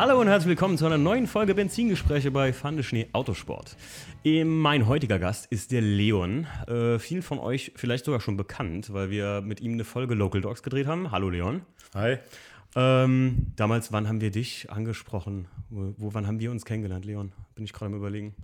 Hallo und herzlich willkommen zu einer neuen Folge Benzingespräche bei Fande Schnee Autosport. Mein heutiger Gast ist der Leon. Äh, vielen von euch vielleicht sogar schon bekannt, weil wir mit ihm eine Folge Local Dogs gedreht haben. Hallo Leon. Hi. Ähm, damals, wann haben wir dich angesprochen? Wo, wo, wann haben wir uns kennengelernt, Leon? Bin ich gerade am überlegen.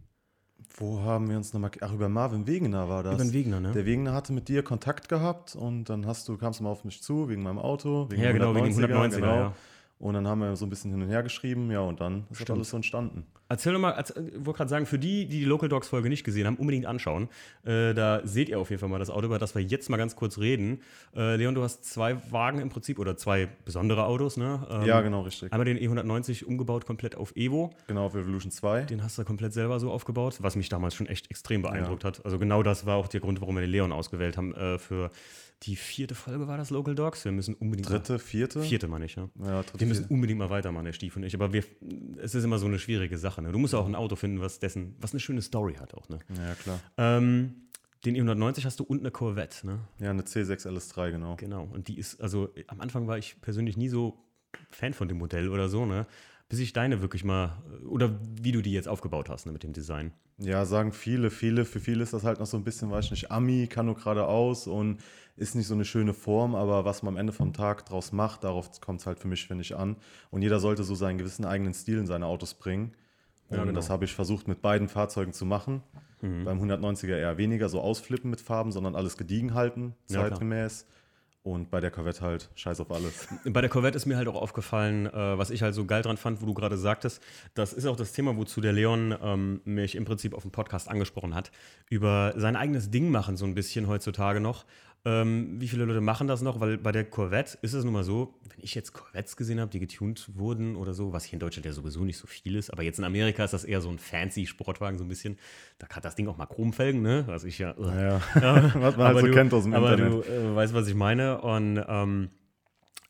Wo haben wir uns nochmal. Ach, über Marvin Wegener war das. Über den Wegener, ne? Der Wegener hatte mit dir Kontakt gehabt und dann hast du, kamst du mal auf mich zu, wegen meinem Auto. Wegen ja, genau, wegen 190er, genau. Ja. Und dann haben wir so ein bisschen hin und her geschrieben, ja, und dann ist Stimmt. das alles so entstanden. Erzähl doch mal, ich wollte gerade sagen, für die, die die Local Dogs Folge nicht gesehen haben, unbedingt anschauen. Äh, da seht ihr auf jeden Fall mal das Auto, über das wir jetzt mal ganz kurz reden. Äh, Leon, du hast zwei Wagen im Prinzip oder zwei besondere Autos, ne? Ähm, ja, genau, richtig. Einmal den E190 umgebaut komplett auf Evo. Genau, auf Evolution 2. Den hast du komplett selber so aufgebaut, was mich damals schon echt extrem beeindruckt ja. hat. Also genau das war auch der Grund, warum wir den Leon ausgewählt haben äh, für die vierte Folge war das Local Dogs. Wir müssen unbedingt. Dritte, vierte? Vierte, meine ich, ja. ja dritte, wir müssen vierte. unbedingt mal weitermachen, der Stief und ich. Aber wir, es ist immer so eine schwierige Sache. Ne? Du musst auch ein Auto finden, was dessen, was eine schöne Story hat auch. Ne? Ja, klar. Ähm, den E190 hast du und eine Corvette, ne? Ja, eine C6 LS3, genau. Genau. Und die ist, also am Anfang war ich persönlich nie so Fan von dem Modell oder so, ne? bis ich deine wirklich mal, oder wie du die jetzt aufgebaut hast ne, mit dem Design. Ja, sagen viele, viele. Für viele ist das halt noch so ein bisschen, weiß ich nicht, Ami, kann nur geradeaus und ist nicht so eine schöne Form, aber was man am Ende vom Tag draus macht, darauf kommt es halt für mich, finde ich, an. Und jeder sollte so seinen gewissen eigenen Stil in seine Autos bringen. Und ja, genau. das habe ich versucht mit beiden Fahrzeugen zu machen. Mhm. Beim 190er eher weniger so ausflippen mit Farben, sondern alles gediegen halten, zeitgemäß. Ja, und bei der Corvette halt, scheiß auf alles. Bei der Corvette ist mir halt auch aufgefallen, äh, was ich halt so geil dran fand, wo du gerade sagtest, das ist auch das Thema, wozu der Leon ähm, mich im Prinzip auf dem Podcast angesprochen hat, über sein eigenes Ding machen so ein bisschen heutzutage noch. Ähm, wie viele Leute machen das noch? Weil bei der Corvette ist es nun mal so, wenn ich jetzt Corvettes gesehen habe, die getuned wurden oder so, was hier in Deutschland ja sowieso nicht so viel ist, aber jetzt in Amerika ist das eher so ein fancy Sportwagen, so ein bisschen. Da hat das Ding auch mal Chromfelgen, ne? Was ich ja. Uh. ja, was man halt so du, kennt aus dem aber Internet. Aber du äh, weißt, was ich meine. Und ähm,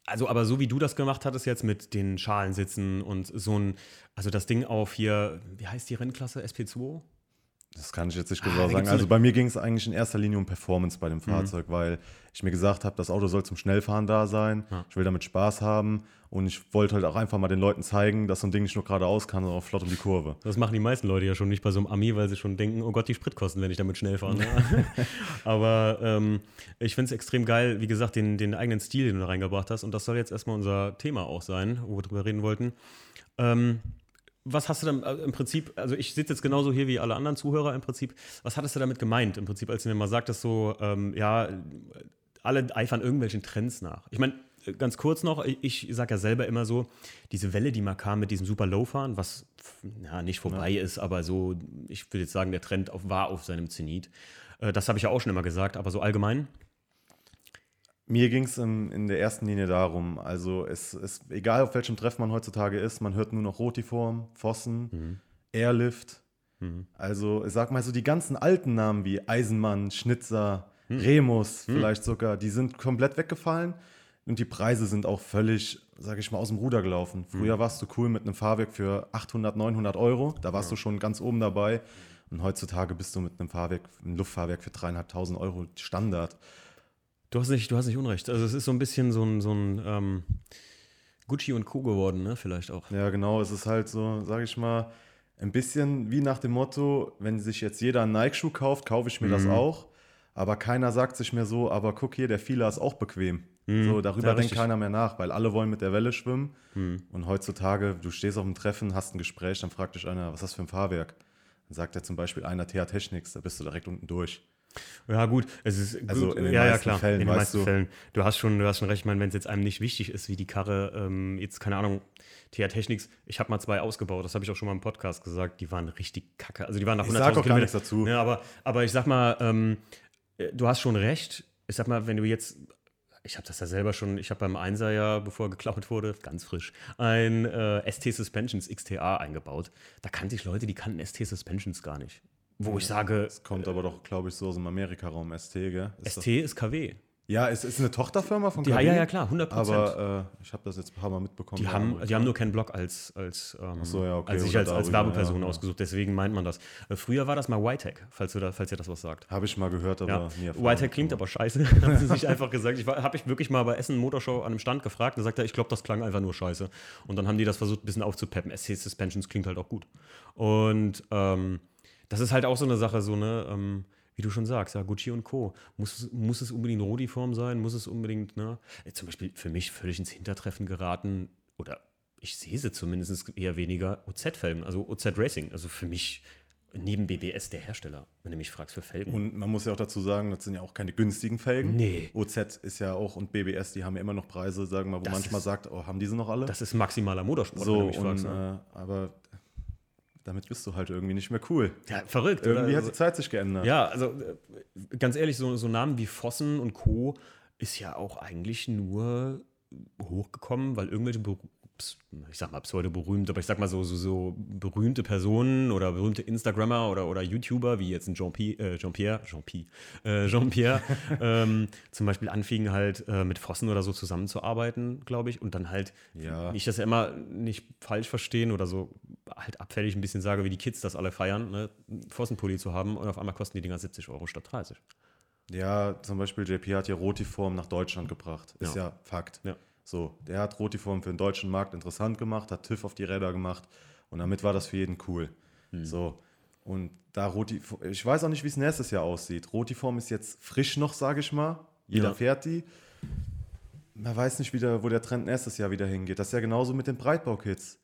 also, aber so wie du das gemacht hattest jetzt mit den Schalensitzen und so ein, also das Ding auf hier, wie heißt die Rennklasse? SP2? Das kann ich jetzt nicht genau ah, sagen. Also bei mir ging es eigentlich in erster Linie um Performance bei dem mhm. Fahrzeug, mhm. weil ich mir gesagt habe, das Auto soll zum Schnellfahren da sein. Ja. Ich will damit Spaß haben und ich wollte halt auch einfach mal den Leuten zeigen, dass so ein Ding nicht nur geradeaus kann, sondern auch flott um die Kurve. Das machen die meisten Leute ja schon nicht bei so einem Ami, weil sie schon denken, oh Gott, die Spritkosten, wenn ich damit schnell fahre. Ne? Aber ähm, ich finde es extrem geil, wie gesagt, den, den eigenen Stil, den du da reingebracht hast. Und das soll jetzt erstmal unser Thema auch sein, wo wir drüber reden wollten. Ähm, was hast du dann äh, im Prinzip, also ich sitze jetzt genauso hier wie alle anderen Zuhörer im Prinzip, was hattest du damit gemeint im Prinzip, als du mir mal sagtest, so, ähm, ja, alle eifern irgendwelchen Trends nach. Ich meine, ganz kurz noch, ich sage ja selber immer so, diese Welle, die mal kam mit diesem super Low-Fahren, was ja, nicht vorbei ja. ist, aber so, ich würde jetzt sagen, der Trend auf, war auf seinem Zenit. Äh, das habe ich ja auch schon immer gesagt, aber so allgemein. Mir ging es in, der ersten Linie darum, also es ist egal, auf welchem Treff man heutzutage ist, man hört nur noch Rotiform, Fossen, mhm. Airlift. Mhm. Also ich sag mal so die ganzen alten Namen wie Eisenmann, Schnitzer, mhm. Remus mhm. vielleicht sogar, die sind komplett weggefallen und die Preise sind auch völlig, sag ich mal, aus dem Ruder gelaufen. Mhm. Früher warst du cool mit einem Fahrwerk für 800, 900 Euro, da warst ja. du schon ganz oben dabei und heutzutage bist du mit einem Fahrwerk, einem Luftfahrwerk für dreieinhalbtausend Euro Standard. Du hast nicht, du hast nicht Unrecht. Also es ist so ein bisschen so ein, so ein ähm, Gucci und Co. geworden, ne? Vielleicht auch. Ja, genau. Es ist halt so, sage ich mal, ein bisschen wie nach dem Motto, wenn sich jetzt jeder einen Nike-Schuh kauft, kaufe ich mir mhm. das auch. Aber keiner sagt sich mehr so, aber guck hier, der Fila ist auch bequem. Mhm. So, darüber ja, denkt keiner mehr nach, weil alle wollen mit der Welle schwimmen. Mhm. Und heutzutage, du stehst auf einem Treffen, hast ein Gespräch, dann fragt dich einer, was ist das für ein Fahrwerk? Dann sagt er zum Beispiel einer TH Technics, da bist du direkt unten durch. Ja, gut, es ist also gut. in den ja, meisten ja, klar. Fällen, in den meisten du. Fällen. Du hast schon, du hast schon recht, ich meine, wenn es jetzt einem nicht wichtig ist, wie die Karre, ähm, jetzt, keine Ahnung, TH Technics, ich habe mal zwei ausgebaut, das habe ich auch schon mal im Podcast gesagt, die waren richtig kacke. Also die waren nach 100.000 Ich sag auch gar nichts dazu. Ja, aber, aber ich sag mal, ähm, du hast schon recht. Ich sag mal, wenn du jetzt ich habe das ja selber schon, ich habe beim Einser ja, bevor geklaut wurde, ganz frisch, ein äh, ST Suspensions XTA eingebaut. Da kannte ich Leute, die kannten ST Suspensions gar nicht. Wo ja, ich sage. Es kommt aber doch, glaube ich, so aus dem Amerika-Raum ST, gell? Ist ST ist KW. Ja, es ist eine Tochterfirma von Die, ja, ja, klar, 100 Prozent. Aber äh, ich habe das jetzt ein paar Mal mitbekommen. Die haben, die haben nur keinen Blog als, als, ähm, so, ja, okay, als oder als, als Werbeperson ja, ausgesucht. Deswegen meint man das. Äh, früher war das mal YTech, falls, du da, falls ihr das was sagt. Habe ich mal gehört, aber Ja. nie. YTech klingt aber scheiße, haben sie sich einfach gesagt. Ich habe ich wirklich mal bei Essen Motorshow an einem Stand gefragt und sagt er, ich glaube, das klang einfach nur scheiße. Und dann haben die das versucht, ein bisschen aufzupeppen. SC Suspensions klingt halt auch gut. Und ähm, das ist halt auch so eine Sache, so ne, ähm, wie du schon sagst, ja, Gucci und Co. Muss, es- muss es unbedingt Rodi-Form sein? Muss es unbedingt, ne? Äh, Zum Beispiel für mich völlig ins Hintertreffen geraten, oder ich sehe sie zumindest eher weniger, OZ-Felgen, also OZ Racing. Also für mich neben BBS der Hersteller, wenn du mich fragst für Felgen. Und man muss ja auch dazu sagen, das sind ja auch keine günstigen Felgen. Nee. OZ ist ja auch und BBS, die haben ja immer noch Preise, sagen wir mal, wo Das manchmal ist- sagt, oh, haben diese noch alle? Das ist maximaler Motorsport, so, wenn du mich und, fragst. Ne? äh, aber damit bist du halt irgendwie nicht mehr cool. Ja, verrückt. Irgendwie oder? hat die Zeit sich geändert. Ja, also äh, ganz ehrlich, so, so Namen wie Vossen und Co. ist ja auch eigentlich nur hochgekommen, weil irgendwelche, ich sag mal pseudo-berühmt, aber ich sag mal so, so, so berühmte Personen oder berühmte Instagrammer oder, oder YouTuber, wie jetzt ein Jean-Pi- äh, Jean-Pierre, Jean-Pi, äh, Jean-Pierre, ähm, zum Beispiel anfingen halt äh, mit Vossen oder so zusammenzuarbeiten, glaube ich, und dann halt, Ja. nicht, dass er immer nicht falsch verstehen oder so halt abfällig ein bisschen sage, wie die Kids das alle feiern, ne, einen Vossenpulli zu haben und auf einmal kosten die Dinger 70 Euro statt 30. Ja, zum Beispiel JP hat ja Rotiform nach Deutschland gebracht. Ist ja, Fakt. Ja. So, der hat Rotiform für den deutschen Markt interessant gemacht, hat TÜV auf die Räder gemacht und damit war das für jeden cool. Hm. So. Und da Roti, ich weiß auch nicht, wie es nächstes Jahr aussieht. Rotiform ist jetzt frisch noch, sage ich mal. Jeder Ja. fährt die. Man weiß nicht wieder, wo der Trend nächstes Jahr wieder hingeht. Das ist ja genauso mit den Breitbaukits.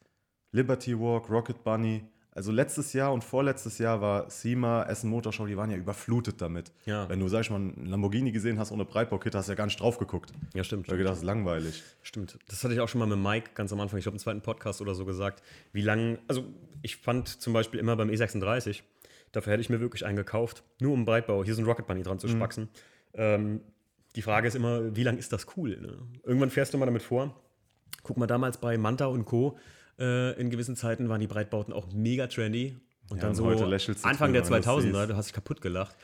Liberty Walk, Rocket Bunny. Also letztes Jahr und vorletztes Jahr war SEMA, Essen Motorshow, die waren ja überflutet damit. Ja. Wenn du, sag ich mal, einen Lamborghini gesehen hast ohne Breitbaukit, hast du ja gar nicht drauf geguckt. Ja, stimmt. Weil gedacht, das ist langweilig. Stimmt. Das hatte ich auch schon mal mit Mike ganz am Anfang, ich glaube im zweiten Podcast oder so gesagt, wie lang, also ich fand zum Beispiel immer beim E36, dafür hätte ich mir wirklich einen gekauft, nur um Breitbau, hier so ein Rocket Bunny dran zu spaxen. Ähm, die Frage ist immer, wie lang ist das cool? Ne? Irgendwann fährst du mal damit vor. Guck mal, damals bei Manta und Co. Äh, in gewissen Zeiten waren die Breitbauten auch mega trendy. Und Ja, dann und so Anfang der drüber, wenn du das 2000er, siehst. du hast dich kaputt gelacht.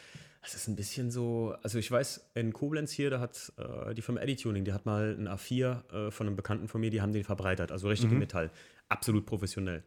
Das ist ein bisschen so, also ich weiß, in Koblenz hier, da hat äh, die Firma Eddy Tuning, die hat mal ein A4 äh, von einem Bekannten von mir, die haben den verbreitert, also richtig Mhm. Metall. Absolut professionell.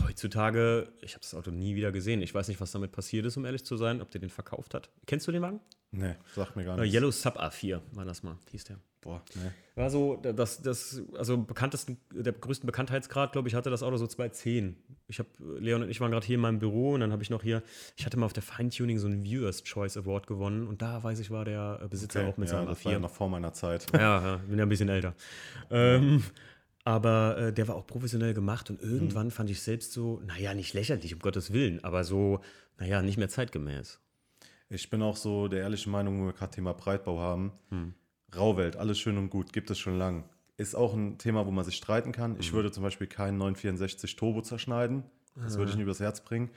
Heutzutage, ich habe das Auto nie wieder gesehen. Ich weiß nicht, was damit passiert ist, um ehrlich zu sein, ob der den verkauft hat. Kennst du den Wagen? Nee, sagt mir gar Äh, nichts. Yellow Sub A4 war das mal, hieß der. Boah, nee. War so, das, das, also bekanntesten, der größten Bekanntheitsgrad, glaube ich, hatte das Auto so 210. Ich habe, Leon und ich waren gerade hier in meinem Büro und dann habe ich noch hier, ich hatte mal auf der Feintuning so einen Viewers Choice Award gewonnen und da weiß ich, war der äh, Besitzer Okay, auch mit ja, seinem das war ja A4. noch vor meiner Zeit. Ja, ja, bin ja ein bisschen älter. Ähm, aber äh, der war auch professionell gemacht und irgendwann fand ich selbst so, naja, nicht lächerlich, um Gottes Willen, aber so, naja, nicht mehr zeitgemäß. Ich bin auch so der ehrlichen Meinung, wo wir gerade Thema Breitbau haben. Hm. Rauwelt, alles schön und gut, gibt es schon lang. Ist auch ein Thema, wo man sich streiten kann. Ich würde zum Beispiel keinen 964 Turbo zerschneiden. Das würde ich nicht übers Herz bringen.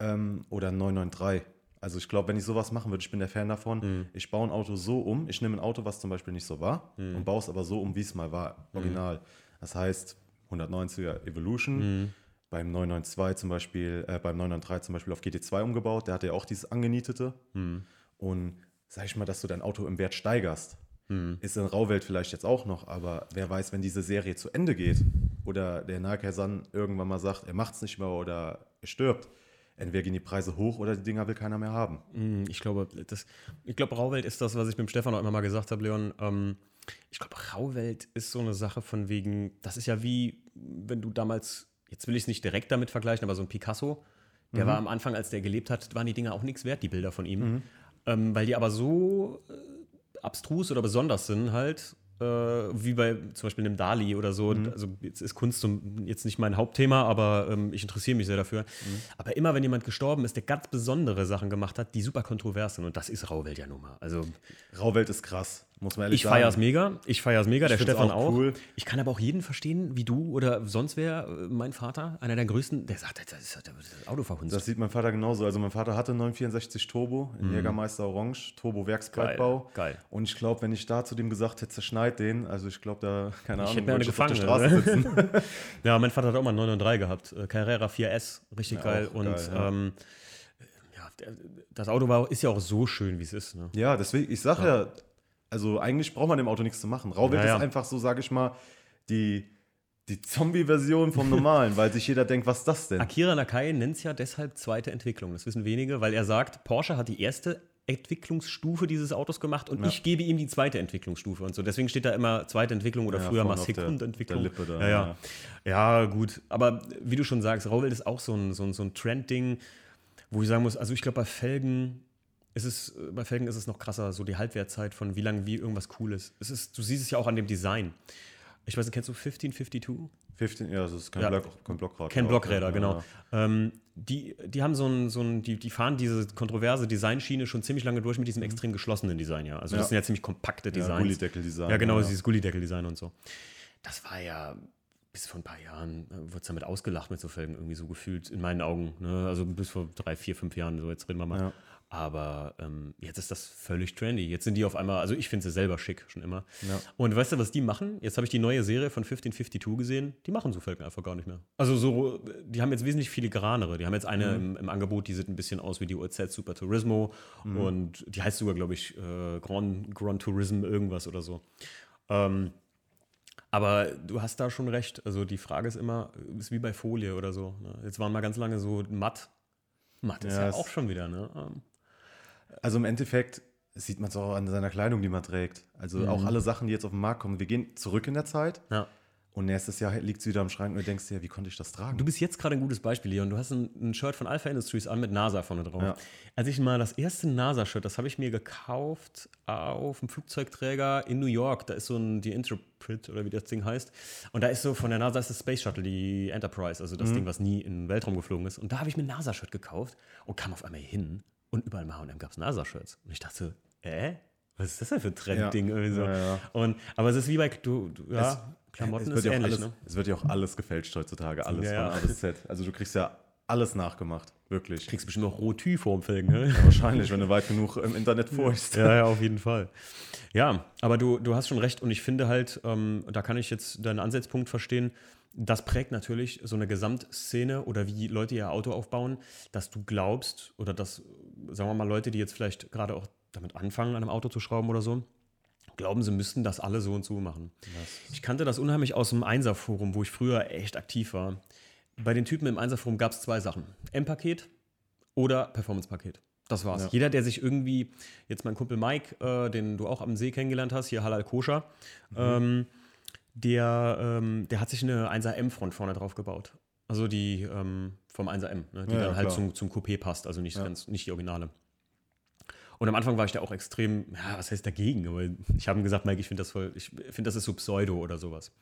Ähm, oder einen 993. Also ich glaube, wenn ich sowas machen würde, ich bin der Fan davon, Hm. ich baue ein Auto so um, ich nehme ein Auto, was zum Beispiel nicht so war, Hm. und baue es aber so um, wie es mal war, original. Das heißt, 190er Evolution, Hm. beim 992 zum Beispiel, äh, beim 993 zum Beispiel auf GT2 umgebaut, der hatte ja auch dieses angenietete. Und sag ich mal, dass du dein Auto im Wert steigerst, ist in Rauwelt vielleicht jetzt auch noch, aber wer weiß, wenn diese Serie zu Ende geht oder der Nahkäsan irgendwann mal sagt, er macht es nicht mehr oder er stirbt, entweder gehen die Preise hoch oder die Dinger will keiner mehr haben. Mm, Ich glaube, das, ich glaube, Rauwelt ist das, was ich mit dem Stefan auch immer mal gesagt habe, Leon. Ähm, ich glaube, Rauwelt ist so eine Sache von wegen, das ist ja wie, wenn du damals, jetzt will ich es nicht direkt damit vergleichen, aber so ein Picasso, der war am Anfang, als der gelebt hat, waren die Dinger auch nichts wert, die Bilder von ihm. Ähm, weil die aber so äh, abstrus oder besonders sind halt, äh, wie bei zum Beispiel einem Dali oder so. Also jetzt ist Kunst jetzt nicht mein Hauptthema, aber ähm, ich interessiere mich sehr dafür. Aber immer, wenn jemand gestorben ist, der ganz besondere Sachen gemacht hat, die super kontrovers sind. Und das ist Rauwelt ja nun mal. Also Rauwelt ist krass, muss man ehrlich ich feiere es mega. Ich feiere es mega, der find's Stefan auch cool. Ich kann aber auch jeden verstehen, wie du oder sonst wer, äh, mein Vater, einer der größten, der sagt, das ist das Auto verhunzt. Das sieht mein Vater genauso. Also mein Vater hatte einen 964 Turbo, in Jägermeister Orange, Turbo Werksbreitbau. Mhm. Geil, geil. Und ich glaube, wenn ich da zu dem gesagt hätte, zerschneid den, also ich glaube, da, keine Ich Ahnung, hätte mir eine ich auf der gefangen, Straße ne? sitzen. Ja, mein Vater hat auch mal einen 993 gehabt. Äh, Carrera 4S, richtig Ja, geil. Und geil, ja. ähm, ja, der, das Auto war, ist ja auch so schön, wie es ist. Ne? ja, deswegen, ich sage ja. Also eigentlich braucht man dem Auto nichts zu machen. Rauwild Ja, ist einfach so, sage ich mal, die, die Zombie-Version vom Normalen, weil sich jeder denkt, was ist das denn? Akira Nakai nennt es ja deshalb zweite Entwicklung. Das wissen wenige, weil er sagt, Porsche hat die erste Entwicklungsstufe dieses Autos gemacht und Ja. ich gebe ihm die zweite Entwicklungsstufe und so. Deswegen steht da immer zweite Entwicklung oder Ja, früher mal auf der- Sekundentwicklung. der Lippe da, ja, ja. ja, gut. Aber wie du schon sagst, Rauwelt ist auch so ein, so ein, so ein Trend-Ding, wo ich sagen muss, also ich glaube, bei Felgen es, äh, bei Felgen ist es noch krasser, so die Halbwertzeit von wie lange wie irgendwas cool ist. Es ist. Du siehst es ja auch an dem Design. Ich weiß nicht, kennst du 1552? 15, ja, das ist kein, Ja. Block, kein Blockrad. Kein Ja, Blockräder, ja, genau. ja. Ähm, die, die haben so ein, so ein die, die fahren diese kontroverse Designschiene schon ziemlich lange durch mit diesem extrem geschlossenen Design, ja. Also das Mhm. Ja. sind ja ziemlich kompakte Ja, Designs. Gullideckel-Design. Ja, genau, ja. dieses Gullideckel-Design und so. Das war ja bis vor ein paar Jahren, äh, wurde es damit ausgelacht mit so Felgen, irgendwie so gefühlt, in meinen Augen. Ne? Also bis vor drei, vier, fünf Jahren, so jetzt reden wir mal. Ja. Aber ähm, jetzt ist das völlig trendy. Jetzt sind die auf einmal, also ich finde sie selber schick, schon immer. Ja. Und weißt du, was die machen? Jetzt habe ich die neue Serie von 1552 gesehen. Die machen so Felgen einfach gar nicht mehr. Also so, die haben jetzt wesentlich filigranere. Die haben jetzt eine im, im Angebot, die sieht ein bisschen aus wie die OZ Super Turismo. Und die heißt sogar, glaube ich, äh, Grand, Grand Tourism irgendwas oder so. Ähm, aber du hast da schon recht. Also die Frage ist immer, ist wie bei Folie oder so. Ne? Jetzt waren mal ganz lange so matt. Matt ist Ja, ja, auch schon wieder, ne? Ähm, Also im Endeffekt sieht man es auch an seiner Kleidung, die man trägt. Also Mhm. auch alle Sachen, die jetzt auf den Markt kommen. Wir gehen zurück in der Zeit Ja. Und nächstes Jahr liegt es wieder am Schrank und du denkst dir, wie konnte ich das tragen? Du bist jetzt gerade ein gutes Beispiel, Leon. Du hast ein, ein Shirt von Alpha Industries an mit NASA vorne drauf. Ja. Als ich mal das erste NASA-Shirt, das habe ich mir gekauft auf dem Flugzeugträger in New York. Da ist so ein, die Interpret oder wie das Ding heißt. Und da ist so von der NASA ist das Space Shuttle, die Enterprise, also das Ding, was nie in den Weltraum geflogen ist. Und da habe ich mir ein NASA-Shirt gekauft und kam auf einmal hin und überall im H&M gab es NASA-Shirts. Und ich dachte, äh? Was ist das denn für ein Trendding? Ja. irgendwie so? Ja, ja. Und, aber es ist wie bei, du, du ja, Es- Klamotten es wird ist ja auch ähnlich, alles, ne? Es wird ja auch alles gefälscht heutzutage, alles Ja, ja. von A bis Z. Also du kriegst ja alles nachgemacht, wirklich. Kriegst bestimmt noch Rotü vorm Felgen, ne? Wahrscheinlich, wenn du weit genug im Internet furchst. Ja, ja, auf jeden Fall. Ja, aber du, du hast schon recht und ich finde halt, ähm, da kann ich jetzt deinen Ansatzpunkt verstehen, das prägt natürlich so eine Gesamtszene oder wie Leute ihr Auto aufbauen, dass du glaubst oder dass, sagen wir mal, Leute, die jetzt vielleicht gerade auch damit anfangen, an einem Auto zu schrauben oder so, glauben, sie müssten das alle so und so machen. Ich kannte das unheimlich aus dem Einser-Forum, wo ich früher echt aktiv war. Bei den Typen im Einser-Forum gab es zwei Sachen: M-Paket oder Performance-Paket. Das war's. Ja. Jeder, der sich irgendwie, jetzt mein Kumpel Mike, äh, den du auch am See kennengelernt hast, hier Halal Koscher, ähm, der, ähm, der hat sich eine 1er M-Front vorne drauf gebaut. Also die ähm, vom 1er M, ne, die Ja, dann ja, halt zum, zum Coupé passt, also nicht, ganz, nicht die Originale. Und am Anfang war ich da auch extrem, ja, was heißt dagegen? Aber ich habe ihm gesagt, Mike, ich finde das voll, ich finde, das ist so Pseudo oder sowas.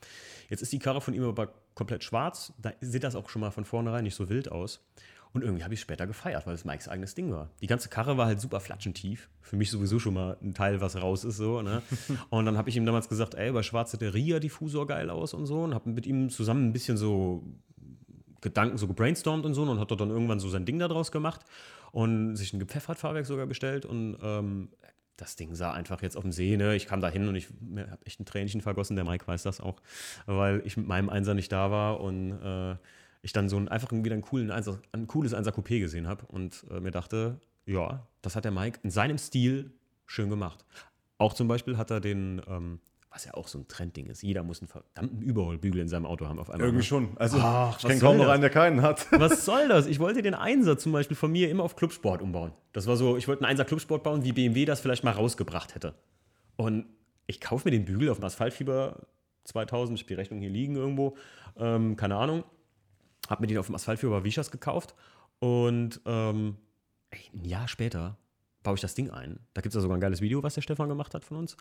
Jetzt ist die Karre von ihm aber komplett schwarz. Da sieht das auch schon mal von vornherein nicht so wild aus. Und irgendwie habe ich es später gefeiert, weil es Mikes eigenes Ding war. Die ganze Karre war halt super flatschentief. Für mich sowieso schon mal ein Teil, was raus ist. so. Ne? Und dann habe ich ihm damals gesagt, ey, bei Schwarz sieht der Ria-Diffusor geil aus und so. Und habe mit ihm zusammen ein bisschen so Gedanken so gebrainstormt und so und hat er dann irgendwann so sein Ding daraus gemacht und sich ein gepfeffert Fahrwerk sogar bestellt und ähm, das Ding sah einfach jetzt auf dem See, ne? Ich kam da hin und ich habe echt ein Tränchen vergossen, der Mike weiß das auch, weil ich mit meinem Einser nicht da war und äh, ich dann so ein, einfach wieder einen coolen Einser, ein cooles Einser Coupé gesehen habe und äh, mir dachte, ja, das hat der Mike in seinem Stil schön gemacht. Auch zum Beispiel hat er den, ähm, was ja auch so ein Trendding ist, jeder muss einen verdammten Überholbügel in seinem Auto haben auf einmal. Irgendwie ne? schon. Also Ach, ich kenne kaum noch einen, der keinen hat. Was soll das? Ich wollte den Einser zum Beispiel von mir immer auf Clubsport umbauen. Das war so, ich wollte einen Einser Clubsport bauen, wie BMW das vielleicht mal rausgebracht hätte. Und ich kaufe mir den Bügel auf dem Asphaltfieber 2000, ich habe die Rechnung hier liegen irgendwo, ähm, keine Ahnung. Habe mir den auf dem Asphaltfieber Vichas gekauft und ähm, ein Jahr später baue ich das Ding ein. Da gibt es ja sogar ein geiles Video, was der Stefan gemacht hat von uns.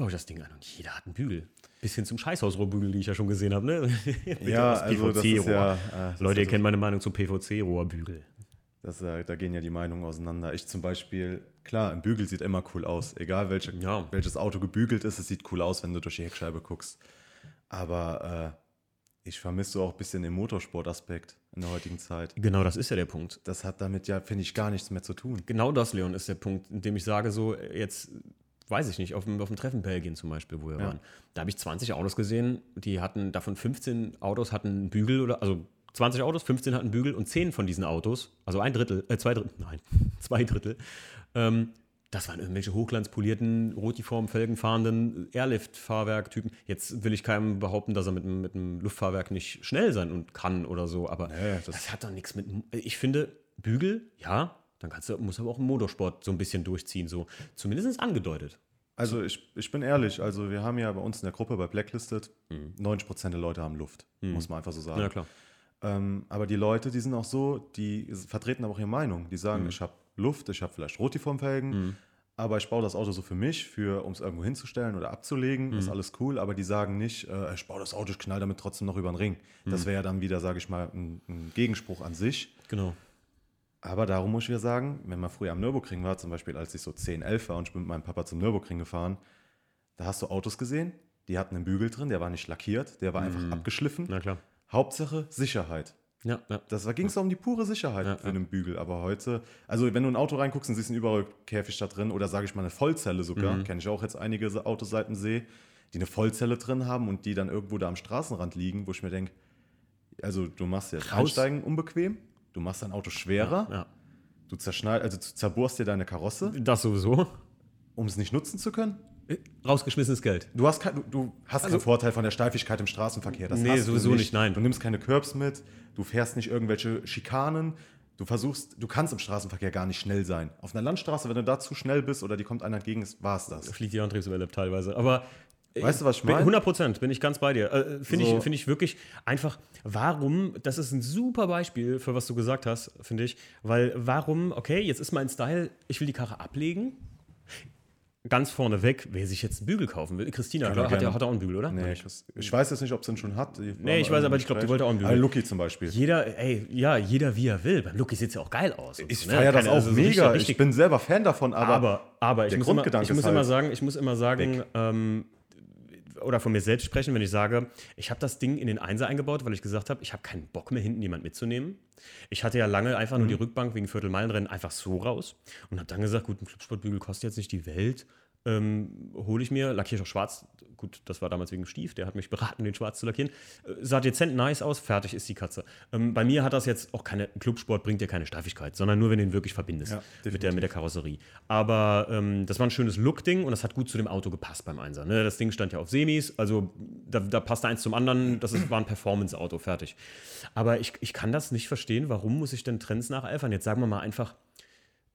Baue ich das Ding ein und jeder hat einen Bügel. Bis hin zum Scheißhausrohrbügel, die ich ja schon gesehen habe. Ne? Ja, also das ist PVC-Rohr. ja. äh, Leute, ihr kennt meine Meinung zum PVC-Rohrbügel. Das, äh, da gehen ja die Meinungen auseinander. Ich zum Beispiel, klar, ein Bügel sieht immer cool aus. Egal welche, Ja. welches Auto gebügelt ist, es sieht cool aus, wenn du durch die Heckscheibe guckst. Aber äh, ich vermisse so auch ein bisschen den Motorsportaspekt in der heutigen Zeit. Genau, das ist ja der Punkt. Das hat damit ja, finde ich, gar nichts mehr zu tun. Genau das, Leon, ist der Punkt, in dem ich sage, so jetzt weiß ich nicht, auf dem, auf dem Treffen Belgien zum Beispiel, wo wir Ja. waren, da habe ich 20 Autos gesehen, die hatten, davon 15 Autos hatten einen Bügel oder, also 20 Autos, 15 hatten Bügel und 10 von diesen Autos, also ein Drittel, äh, zwei Drittel, nein, zwei Drittel, ähm, Das waren irgendwelche hochglanzpolierten, rotiform-Felgen fahrenden Airlift-Fahrwerk-Typen. Jetzt will ich keinem behaupten, dass er mit, einem- mit einem Luftfahrwerk nicht schnell sein und kann oder so, aber Nee, das, das- hat doch nichts mit. Ich finde, Bügel, ja, dann kannst du, muss aber auch im Motorsport so ein bisschen durchziehen, so zumindest angedeutet. Also ich, ich bin ehrlich, also wir haben ja bei uns in der Gruppe bei Blacklisted, Mhm. 90% der Leute haben Luft, muss man einfach so sagen. Ja, klar. Ähm, aber die Leute, die sind auch so, die vertreten aber auch ihre Meinung. Die Mhm. sagen, ich habe Luft, ich habe vielleicht Rotiformfelgen, aber ich baue das Auto so für mich, für um es irgendwo hinzustellen oder abzulegen, Mhm. ist alles cool. Aber die sagen nicht, äh, ich baue das Auto, ich knall damit trotzdem noch über den Ring. Mhm. Das wäre ja dann wieder, sage ich mal, ein, ein Gegenspruch an sich. Genau. Aber darum muss ich wieder sagen, wenn man früher am Nürburgring war, zum Beispiel als ich so 10, 11 war und ich bin mit meinem Papa zum Nürburgring gefahren, da hast du Autos gesehen, die hatten einen Bügel drin, der war nicht lackiert, der war einfach abgeschliffen. Na klar. Hauptsache Sicherheit. Ja, ja. Das ging es um die pure Sicherheit Ja, für einen Bügel. Aber heute, also wenn du in ein Auto reinguckst und siehst einen Überrollkäfig da drin oder sage ich mal eine Vollzelle sogar, Mhm. kenne ich auch jetzt einige Autoseiten sehe, die eine Vollzelle drin haben und die dann irgendwo da am Straßenrand liegen, wo ich mir denke, also du machst jetzt Raus. Einsteigen unbequem, du machst dein Auto schwerer, ja. du zerschneid, also du zerbohrst dir deine Karosse, Das sowieso. um es nicht nutzen zu können. Rausgeschmissenes Geld. Du hast, kein, du, du hast keinen Vorteil von der Steifigkeit im Straßenverkehr. Das Nee, sowieso nicht, nein. Du nimmst keine Curbs mit, du fährst nicht irgendwelche Schikanen. Du versuchst, du kannst im Straßenverkehr gar nicht schnell sein. Auf einer Landstraße, wenn du da zu schnell bist oder die kommt einer entgegen, war es das. fliegt die Antriebswelle teilweise. Aber äh, Weißt du, was ich meine? 100 Prozent bin ich ganz bei dir. Äh, Finde So. ich, find ich wirklich einfach, warum, das ist ein super Beispiel für was du gesagt hast, finde ich, weil warum, okay, jetzt ist mein Style, ich will die Karre ablegen. Ganz vorne weg, wer sich jetzt einen Bügel kaufen will. Christina, wir hat, ja, hat auch einen Bügel, oder? Nee, ich, weiß- ich weiß jetzt nicht, ob sie ihn schon hat. Nee, ich weiß, aber ich glaub, die wollte auch einen Bügel. Bügel. Lucky zum Beispiel. Jeder, ey, ja, jeder wie er will. Beim Lucky sieht es ja auch geil aus. Ich so, ne? feiere das auch also so mega. richtig ich bin selber Fan davon, aber, aber, aber ich muss, immer, ich muss immer halt sagen, ich muss immer sagen, ähm, oder von mir selbst sprechen, wenn ich sage, ich habe das Ding in den Einser eingebaut, weil ich gesagt habe, ich habe keinen Bock mehr, hinten jemand mitzunehmen. Ich hatte ja lange einfach nur die Mhm. Rückbank wegen Viertelmeilenrennen einfach so raus und habe dann gesagt, gut, ein Clubsportbügel kostet jetzt nicht die Welt. Ähm, hole ich mir, lackiere ich auch schwarz. Gut, das war damals wegen dem Stief, der hat mich beraten, den schwarz zu lackieren. Äh, sah dezent nice aus, fertig ist die Katze. Ähm, bei mir hat das jetzt auch keine, Clubsport bringt dir keine Steifigkeit, sondern nur, wenn du ihn wirklich verbindest Ja, mit, der, mit der Karosserie. Aber ähm, das war ein schönes Look-Ding und das hat gut zu dem Auto gepasst beim Einser. Ne? Das Ding stand ja auf Semis, also da, da passte eins zum anderen. Das ist, war ein Performance-Auto, fertig. Aber ich, ich kann das nicht verstehen, warum muss ich denn Trends nacheifern? Jetzt sagen wir mal einfach,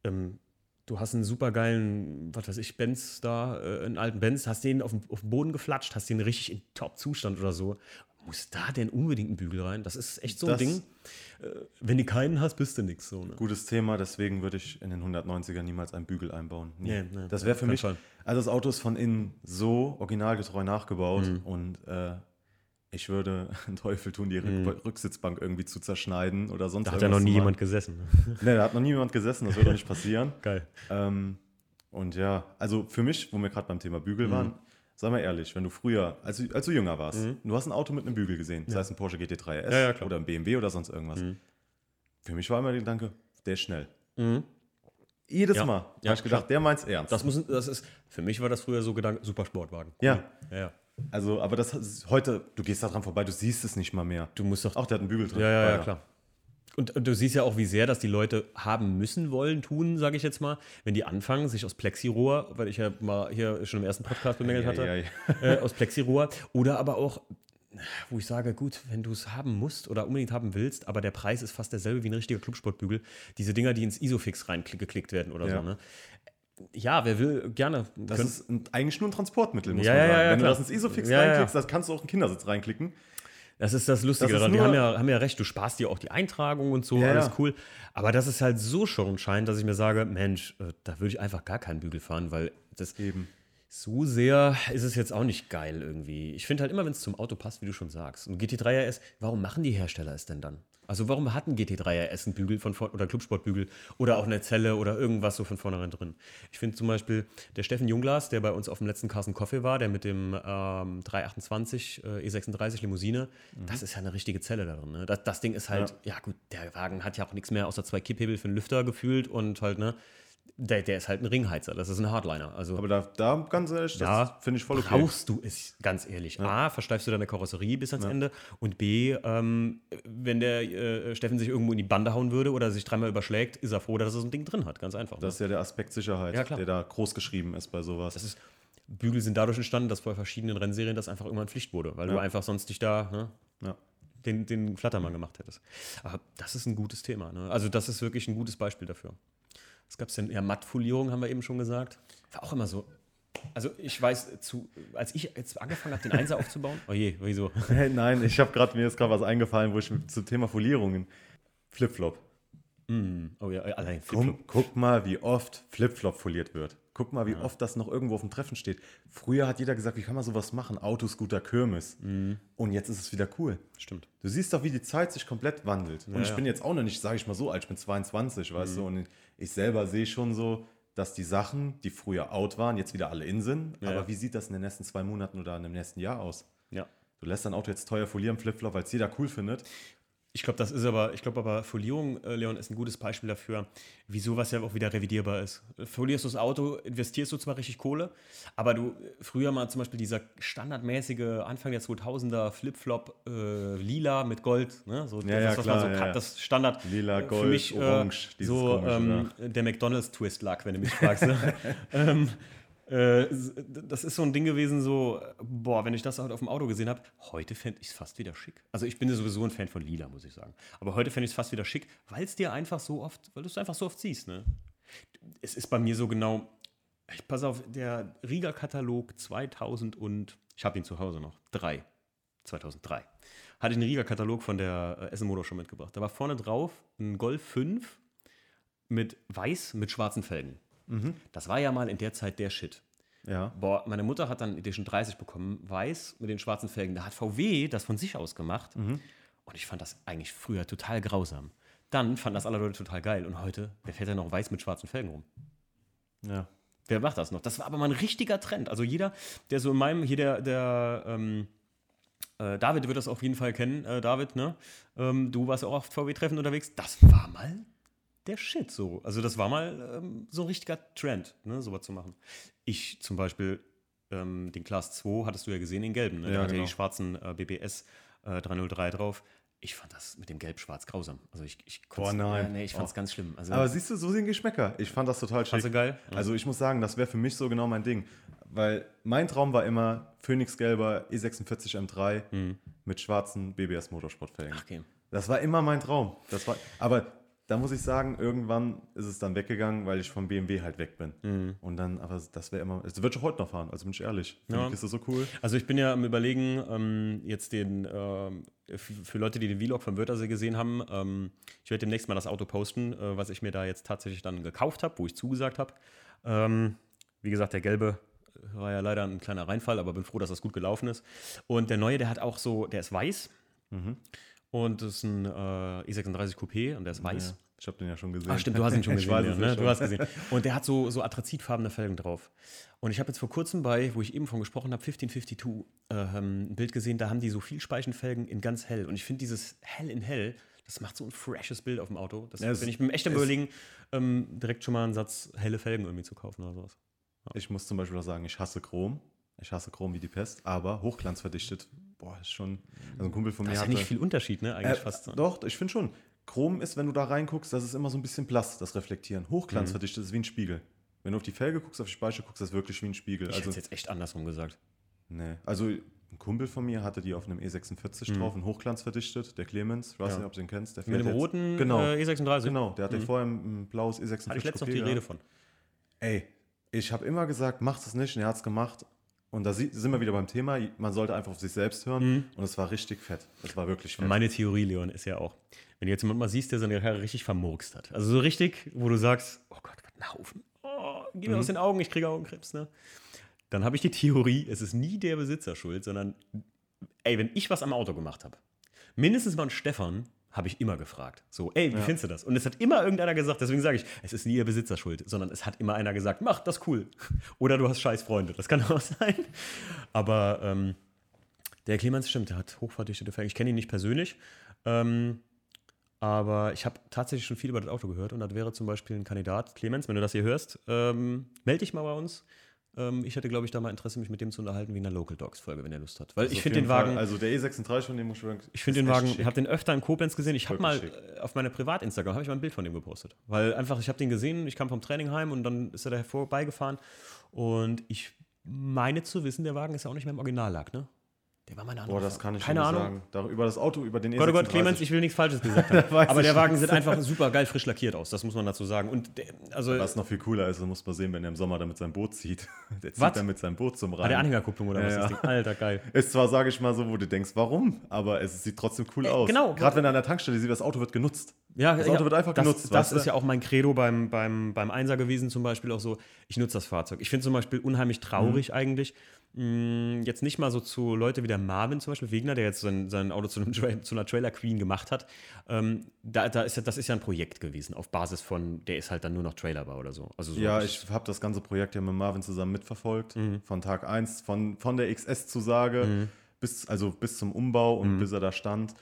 ähm, du hast einen supergeilen, was weiß ich, Benz da, äh, einen alten Benz, hast den auf den, auf den Boden geflatscht, hast den richtig in Top-Zustand oder so. Muss da denn unbedingt ein Bügel rein? Das ist echt so ein Das- Ding. Äh, wenn du keinen hast, bist du nix so. Ne? Gutes Thema, deswegen würde ich in den 190er niemals einen Bügel einbauen. Nie. Nee, nee, das wäre für mich, Fall. also das Auto ist von innen so originalgetreu nachgebaut Mhm. und äh, ich würde einen Teufel tun, die Rück Rücksitzbank irgendwie zu zerschneiden oder sonst Mhm. Da hat ja noch nie zu jemand gesessen. Nee, da hat noch niemand gesessen, das doch nicht passieren. Geil. Ähm, und ja, also für mich, wo wir gerade beim Thema Mhm. Bügel waren, sag mal ehrlich, wenn du früher, als du, als du jünger warst, du hast ein Auto mit einem Bügel gesehen, sei es ein Porsche GT3 S Mhm. Ja, ja, klar. Mhm. oder ein BMW oder sonst irgendwas. Für mich war immer der Gedanke, der ist schnell. Jedes Ja. Mal Ja, habe ich gedacht, der meint's ernst. Das, muss, das ist, für mich war das früher so Gedanke, Supersportwagen. Ja. ja, ja. Also, aber das ist heute, du gehst da dran vorbei, du siehst es nicht mal mehr. Du musst doch. Auch der hat einen Bügel drin. Ja, ja, ja, Beide. klar. Und, und du siehst ja auch, wie sehr das die Leute haben müssen, wollen, tun, sage ich jetzt mal, wenn die anfangen, sich aus Plexirohr, weil ich ja mal hier schon im ersten Podcast bemängelt Ja, hatte, ja, Äh, aus Plexirohr, oder aber auch, wo ich sage, gut, wenn du es haben musst oder unbedingt haben willst, aber der Preis ist fast derselbe wie ein richtiger Clubsportbügel, diese Dinger, die ins Isofix reingeklickt werden oder Ja. so, ne? Ja, wer will, gerne. Das Können- ist ein, eigentlich nur ein Transportmittel, muss Ja, man ja, sagen. ja, Wenn klar. du das ins Isofix Ja, ja. reinklickst, das kannst du auch einen Kindersitz reinklicken. Das ist das Lustige Das ist daran. Die haben ja, haben ja recht, du sparst dir auch die Eintragung und so, Ja, alles ja. cool. Aber das ist halt so schon scheint, dass ich mir sage, Mensch, äh, da würde ich einfach gar keinen Bügel fahren, weil das Eben. so sehr ist es jetzt auch nicht geil irgendwie. Ich finde halt immer, wenn es zum Auto passt, wie du schon sagst. Und GT3 RS, warum machen die Hersteller es denn dann? Also warum hat ein GT3 RS einen Bügel von vor oder Clubsportbügel oder auch eine Zelle oder irgendwas so von vornherein drin? Ich finde zum Beispiel der Steffen Junglas, der bei uns auf dem letzten Carsten Coffee war, der mit dem ähm, 328 äh, E36 Limousine, das ist ja eine richtige Zelle da drin. Ne? Das, das Ding ist halt, ja. gut, der Wagen hat ja auch nichts mehr außer zwei Kipphebel für den Lüfter gefühlt und halt, ne, Der, der ist halt ein Ringheizer, das ist ein Hardliner. Also Aber da, da ganz ehrlich, das Ja, finde ich voll okay. brauchst du es, ganz ehrlich. A, versteifst du deine Karosserie bis ans Ende und B, ähm, wenn der äh, Steffen sich irgendwo in die Bande hauen würde oder sich dreimal überschlägt, ist er froh, dass er so ein Ding drin hat. Ganz einfach. Das ist ja der Aspekt Sicherheit, Ja, klar. der da groß geschrieben ist bei sowas. Das ist, Bügel sind dadurch entstanden, dass bei verschiedenen Rennserien das einfach irgendwann Pflicht wurde, weil du Ja. einfach sonst dich da ne, ja. den, den Flattermann gemacht hättest. Aber das ist ein gutes Thema. Ne? Also das ist wirklich ein gutes Beispiel dafür. Was gab es denn? Ja, Mattfolierung haben wir eben schon gesagt. War auch immer so. Also ich weiß, zu, als ich jetzt angefangen habe, den Einser aufzubauen, oh je, wieso? Hey, nein, ich habe gerade mir ist gerade was eingefallen, wo ich zum Thema Folierungen Flipflop. Oh ja, allein Flipflop. Guck, guck mal, wie oft Flipflop foliert wird. Guck mal, wie oft das noch irgendwo auf dem Treffen steht. Früher hat jeder gesagt, wie kann man sowas machen? Autoscooter, Kirmes. Mhm. Und jetzt ist es wieder cool. Stimmt. Du siehst doch, wie die Zeit sich komplett wandelt. Und ich ja. bin jetzt auch noch nicht, sage ich mal so alt, ich bin 22, weißt Mhm. du, und ich selber sehe schon so, dass die Sachen, die früher out waren, jetzt wieder alle in sind. Ja. Aber wie sieht das in den nächsten zwei Monaten oder in dem nächsten Jahr aus? Ja. Du lässt dein Auto jetzt teuer folieren, Flipflop, weil es jeder cool findet. Ich glaube, das ist aber, ich glaube aber, Folierung, äh, Leon, ist ein gutes Beispiel dafür, wie sowas ja auch wieder revidierbar ist. Folierst du das Auto, investierst du zwar richtig Kohle, aber du, früher mal zum Beispiel dieser standardmäßige Anfang der 2000er Flipflop äh, lila mit Gold, ne? So, Ja, ja, was klar, man so ja, ja. das Standard. Lila, äh, für Gold, mich, Orange, Äh, dieses so komische, ähm, der McDonalds-Twist-Lack, wenn du mich fragst. ne? ähm, äh, das ist so ein Ding gewesen, so, boah, wenn ich das halt auf dem Auto gesehen habe, heute fände ich es fast wieder schick. Also ich bin ja sowieso ein Fan von Lila, muss ich sagen. Aber heute fände ich es fast wieder schick, weil es dir einfach so oft, weil du es einfach so oft siehst, ne? Es ist bei mir so genau, ich pass auf, der Riga-Katalog 2000 und, ich habe ihn zu Hause noch, 3, 2003, hatte ich einen Riga-Katalog von der äh, Essen Motor schon mitgebracht. Da war vorne drauf ein Golf 5 mit weiß mit schwarzen Felgen. Das war ja mal in der Zeit der Shit. Ja. Boah, meine Mutter hat dann Edition 30 bekommen, weiß mit den schwarzen Felgen. Da hat VW das von sich aus gemacht. Und ich fand das eigentlich früher total grausam. Dann fanden das alle Leute total geil. Und heute, wer fährt ja noch weiß mit schwarzen Felgen rum? Ja. Wer macht das noch? Das war aber mal ein richtiger Trend. Also jeder, der so in meinem, hier der, der ähm, äh, David wird das auf jeden Fall kennen, äh, David, ne? Ähm, du warst auch auf VW-Treffen unterwegs. Das war mal der Shit so. Also das war mal ähm, so ein richtiger Trend, ne, sowas zu machen. Ich zum Beispiel, ähm, den Class 2 hattest du ja gesehen, den gelben, ne? Ja, Der hatte genau. die schwarzen äh, BBS äh, 303 drauf. Ich fand das mit dem Gelb-Schwarz grausam. Also ich, ich Boah, nein. Ja, nee, ich fand es Oh. ganz schlimm. Also, Aber siehst du, so sind Geschmäcker. Ich fand das total schick. Fandst du geil? Ja. Also ich muss sagen, das wäre für mich so genau mein Ding. Weil mein Traum war immer Phoenix-gelber E46 M3 mit schwarzen BBS Motorsportfelgen. Ach, okay. Das war immer mein Traum. Das war, aber da muss ich sagen, irgendwann ist es dann weggegangen, weil ich vom BMW halt weg bin. Mhm. Und dann, aber das wäre immer, das würde ich auch heute noch fahren, also bin ich ehrlich. Ja. ich, ist das so cool. Also ich bin ja am überlegen, ähm, jetzt den, ähm, für, Leute, die den Vlog vom Wörthersee gesehen haben, ähm, ich werde demnächst mal das Auto posten, äh, was ich mir da jetzt tatsächlich dann gekauft habe, wo ich zugesagt habe. Ähm, wie gesagt, der gelbe war ja leider ein kleiner Reinfall, aber bin froh, dass das gut gelaufen ist. Und der neue, der hat auch so, der ist weiß und das ist ein äh, E36 Coupé und der ist weiß. Ja, ich habe den ja schon gesehen. Ah, stimmt, du hast ihn schon gesehen. ja, es ne? ja Du hast gesehen. Und der hat so, so atrazitfarbene Felgen drauf. Und ich habe jetzt vor kurzem bei, wo ich eben von gesprochen habe, 1552, ähm, ein Bild gesehen, da haben die so viel Speichenfelgen in ganz hell. Und ich finde dieses hell in hell, das macht so ein freshes Bild auf dem Auto. Das Ja, bin ich mir echt am überlegen, ähm, direkt schon mal einen Satz helle Felgen irgendwie zu kaufen oder sowas. Ich muss zum Beispiel auch sagen, ich hasse Chrom. Ich hasse Chrom wie die Pest, aber hochglanzverdichtet, boah, ist schon. Also ein Kumpel von Da mir ist ja nicht viel Unterschied, ne? Eigentlich Äh, fast. Doch, ich finde schon. Chrom ist, wenn du da reinguckst, das ist immer so ein bisschen blass, das Reflektieren. Hochglanzverdichtet ist wie ein Spiegel. Wenn du auf die Felge guckst, auf die Speicher guckst, das ist wirklich wie ein Spiegel. Ich hätte Also, es jetzt echt andersrum gesagt. nee. also ein Kumpel von mir hatte die auf einem E46 drauf, ein Hochglanzverdichtet, der Clemens, ich weiß Mhm. Nicht, ob du ihn kennst. Der Mit dem jetzt- roten genau, äh, E36. genau, der hatte vorher ein, blaues E46 Hatte ich letztens noch die. Rede von. Ey, ich habe immer gesagt, macht es nicht, und er hat es gemacht. Und da sind wir wieder beim Thema, man sollte einfach auf sich selbst hören. Mhm. Und es war richtig fett. Es war wirklich fett. Meine Theorie, Leon, ist ja auch, wenn du jetzt jemanden mal siehst, der seine Karre richtig vermurkst hat. Also so richtig, wo du sagst, oh Gott, was ein Haufen. Oh, geh mir aus den Augen, ich kriege Augenkrebs, ne? Dann habe ich die Theorie, es ist nie der Besitzer schuld, sondern, ey, wenn ich was am Auto gemacht habe, mindestens mal einen Stefan habe ich immer gefragt. So, ey, wie findest du das? Und es hat immer irgendeiner gesagt, deswegen sage ich, es ist nie der Besitzer schuld, sondern es hat immer einer gesagt, mach das cool. Oder du hast scheiß Freunde, das kann auch sein. Aber ähm, der Clemens stimmt, der hat hochverdichtete Felgen. Ich kenne ihn nicht persönlich. Ähm, Aber ich habe tatsächlich schon viel über das Auto gehört und das wäre zum Beispiel ein Kandidat. Clemens, wenn du das hier hörst, ähm, melde dich mal bei uns. Ähm, ich hätte, glaube ich, da mal Interesse, mich mit dem zu unterhalten, wie in der Local Dogs Folge, wenn er Lust hat. Weil Also ich finde den jeden Fall- Wagen. Also der E36 von dem muss ich finde den Wagen, schick. ich habe den öfter in Koblenz gesehen. Ich habe mal Wirklich äh, auf meiner Privat-Instagram habe ich mal ein Bild von dem gepostet. Weil einfach, ich habe den gesehen, ich kam vom Training heim und dann ist er da vorbeigefahren. Und ich meine zu wissen, der Wagen ist ja auch nicht mehr im Originallack, ne? Der war meine andere Boah, das kann ich Keine nicht Ahnung. sagen. Da, über das Auto, über den E36. Gott, oh Gott, Clemens, ich will nichts Falsches gesagt haben. Aber der Wagen sieht einfach super geil frisch lackiert aus, das muss man dazu sagen. Und der, also Was noch viel cooler ist, muss man sehen, wenn er im Sommer dann mit seinem Boot zieht. Der zieht Was? dann mit seinem Boot zum hat der Rhein. Anhängerkupplung oder Ja, was ist ja. das Ding? Alter, geil. Ist zwar, sage ich mal so, wo du denkst, warum, aber es sieht trotzdem cool Äh, aus. genau. Gerade wenn er an der Tankstelle sieht, das Auto wird genutzt. Ja, Das ja, Auto wird einfach das, genutzt, Das ist ja auch mein Credo beim, beim, beim Einser gewesen, zum Beispiel auch so. Ich nutze das Fahrzeug. Ich finde zum Beispiel unheimlich traurig Mhm. eigentlich. Mh, Jetzt nicht mal so zu Leute wie der Marvin zum Beispiel, Wegner, der jetzt sein, sein Auto zu, zu einer Trailer Queen gemacht hat. Ähm, da, da ist ja, das ist ja ein Projekt gewesen, auf Basis von, der ist halt dann nur noch Trailerbau oder so. Also so Ja, ich habe das ganze Projekt ja mit Marvin zusammen mitverfolgt. Mhm. Von Tag 1, von, von der XS-Zusage bis, also bis zum Umbau Mhm. und bis er da stand.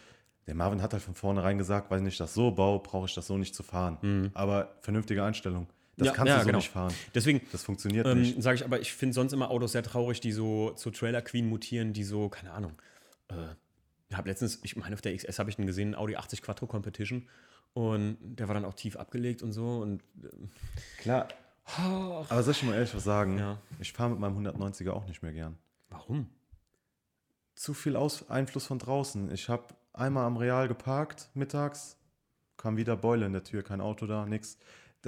Der Marvin hat halt von vornherein gesagt, weil ich das so baue, brauche ich das so nicht zu fahren. Aber vernünftige Einstellung. Das. Ja, kannst ja, du so genau. nicht fahren. Deswegen, Das funktioniert Ähm, nicht. Sage ich aber, ich finde sonst immer Autos sehr traurig, die so zu Trailer Queen mutieren, die so, keine Ahnung. Äh, ich habe letztens, ich meine, auf der XS habe ich einen gesehen, Audi 80 Quattro Competition. Und der war dann auch tief abgelegt und so. Und Klar. Aber soll ich mal ehrlich was sagen? Ja. Ich fahre mit meinem 190er auch nicht mehr gern. warum? Zu viel Aus Einfluss von draußen. Ich habe einmal am Real geparkt, mittags, kam wieder Beule in der Tür, kein Auto da, nix.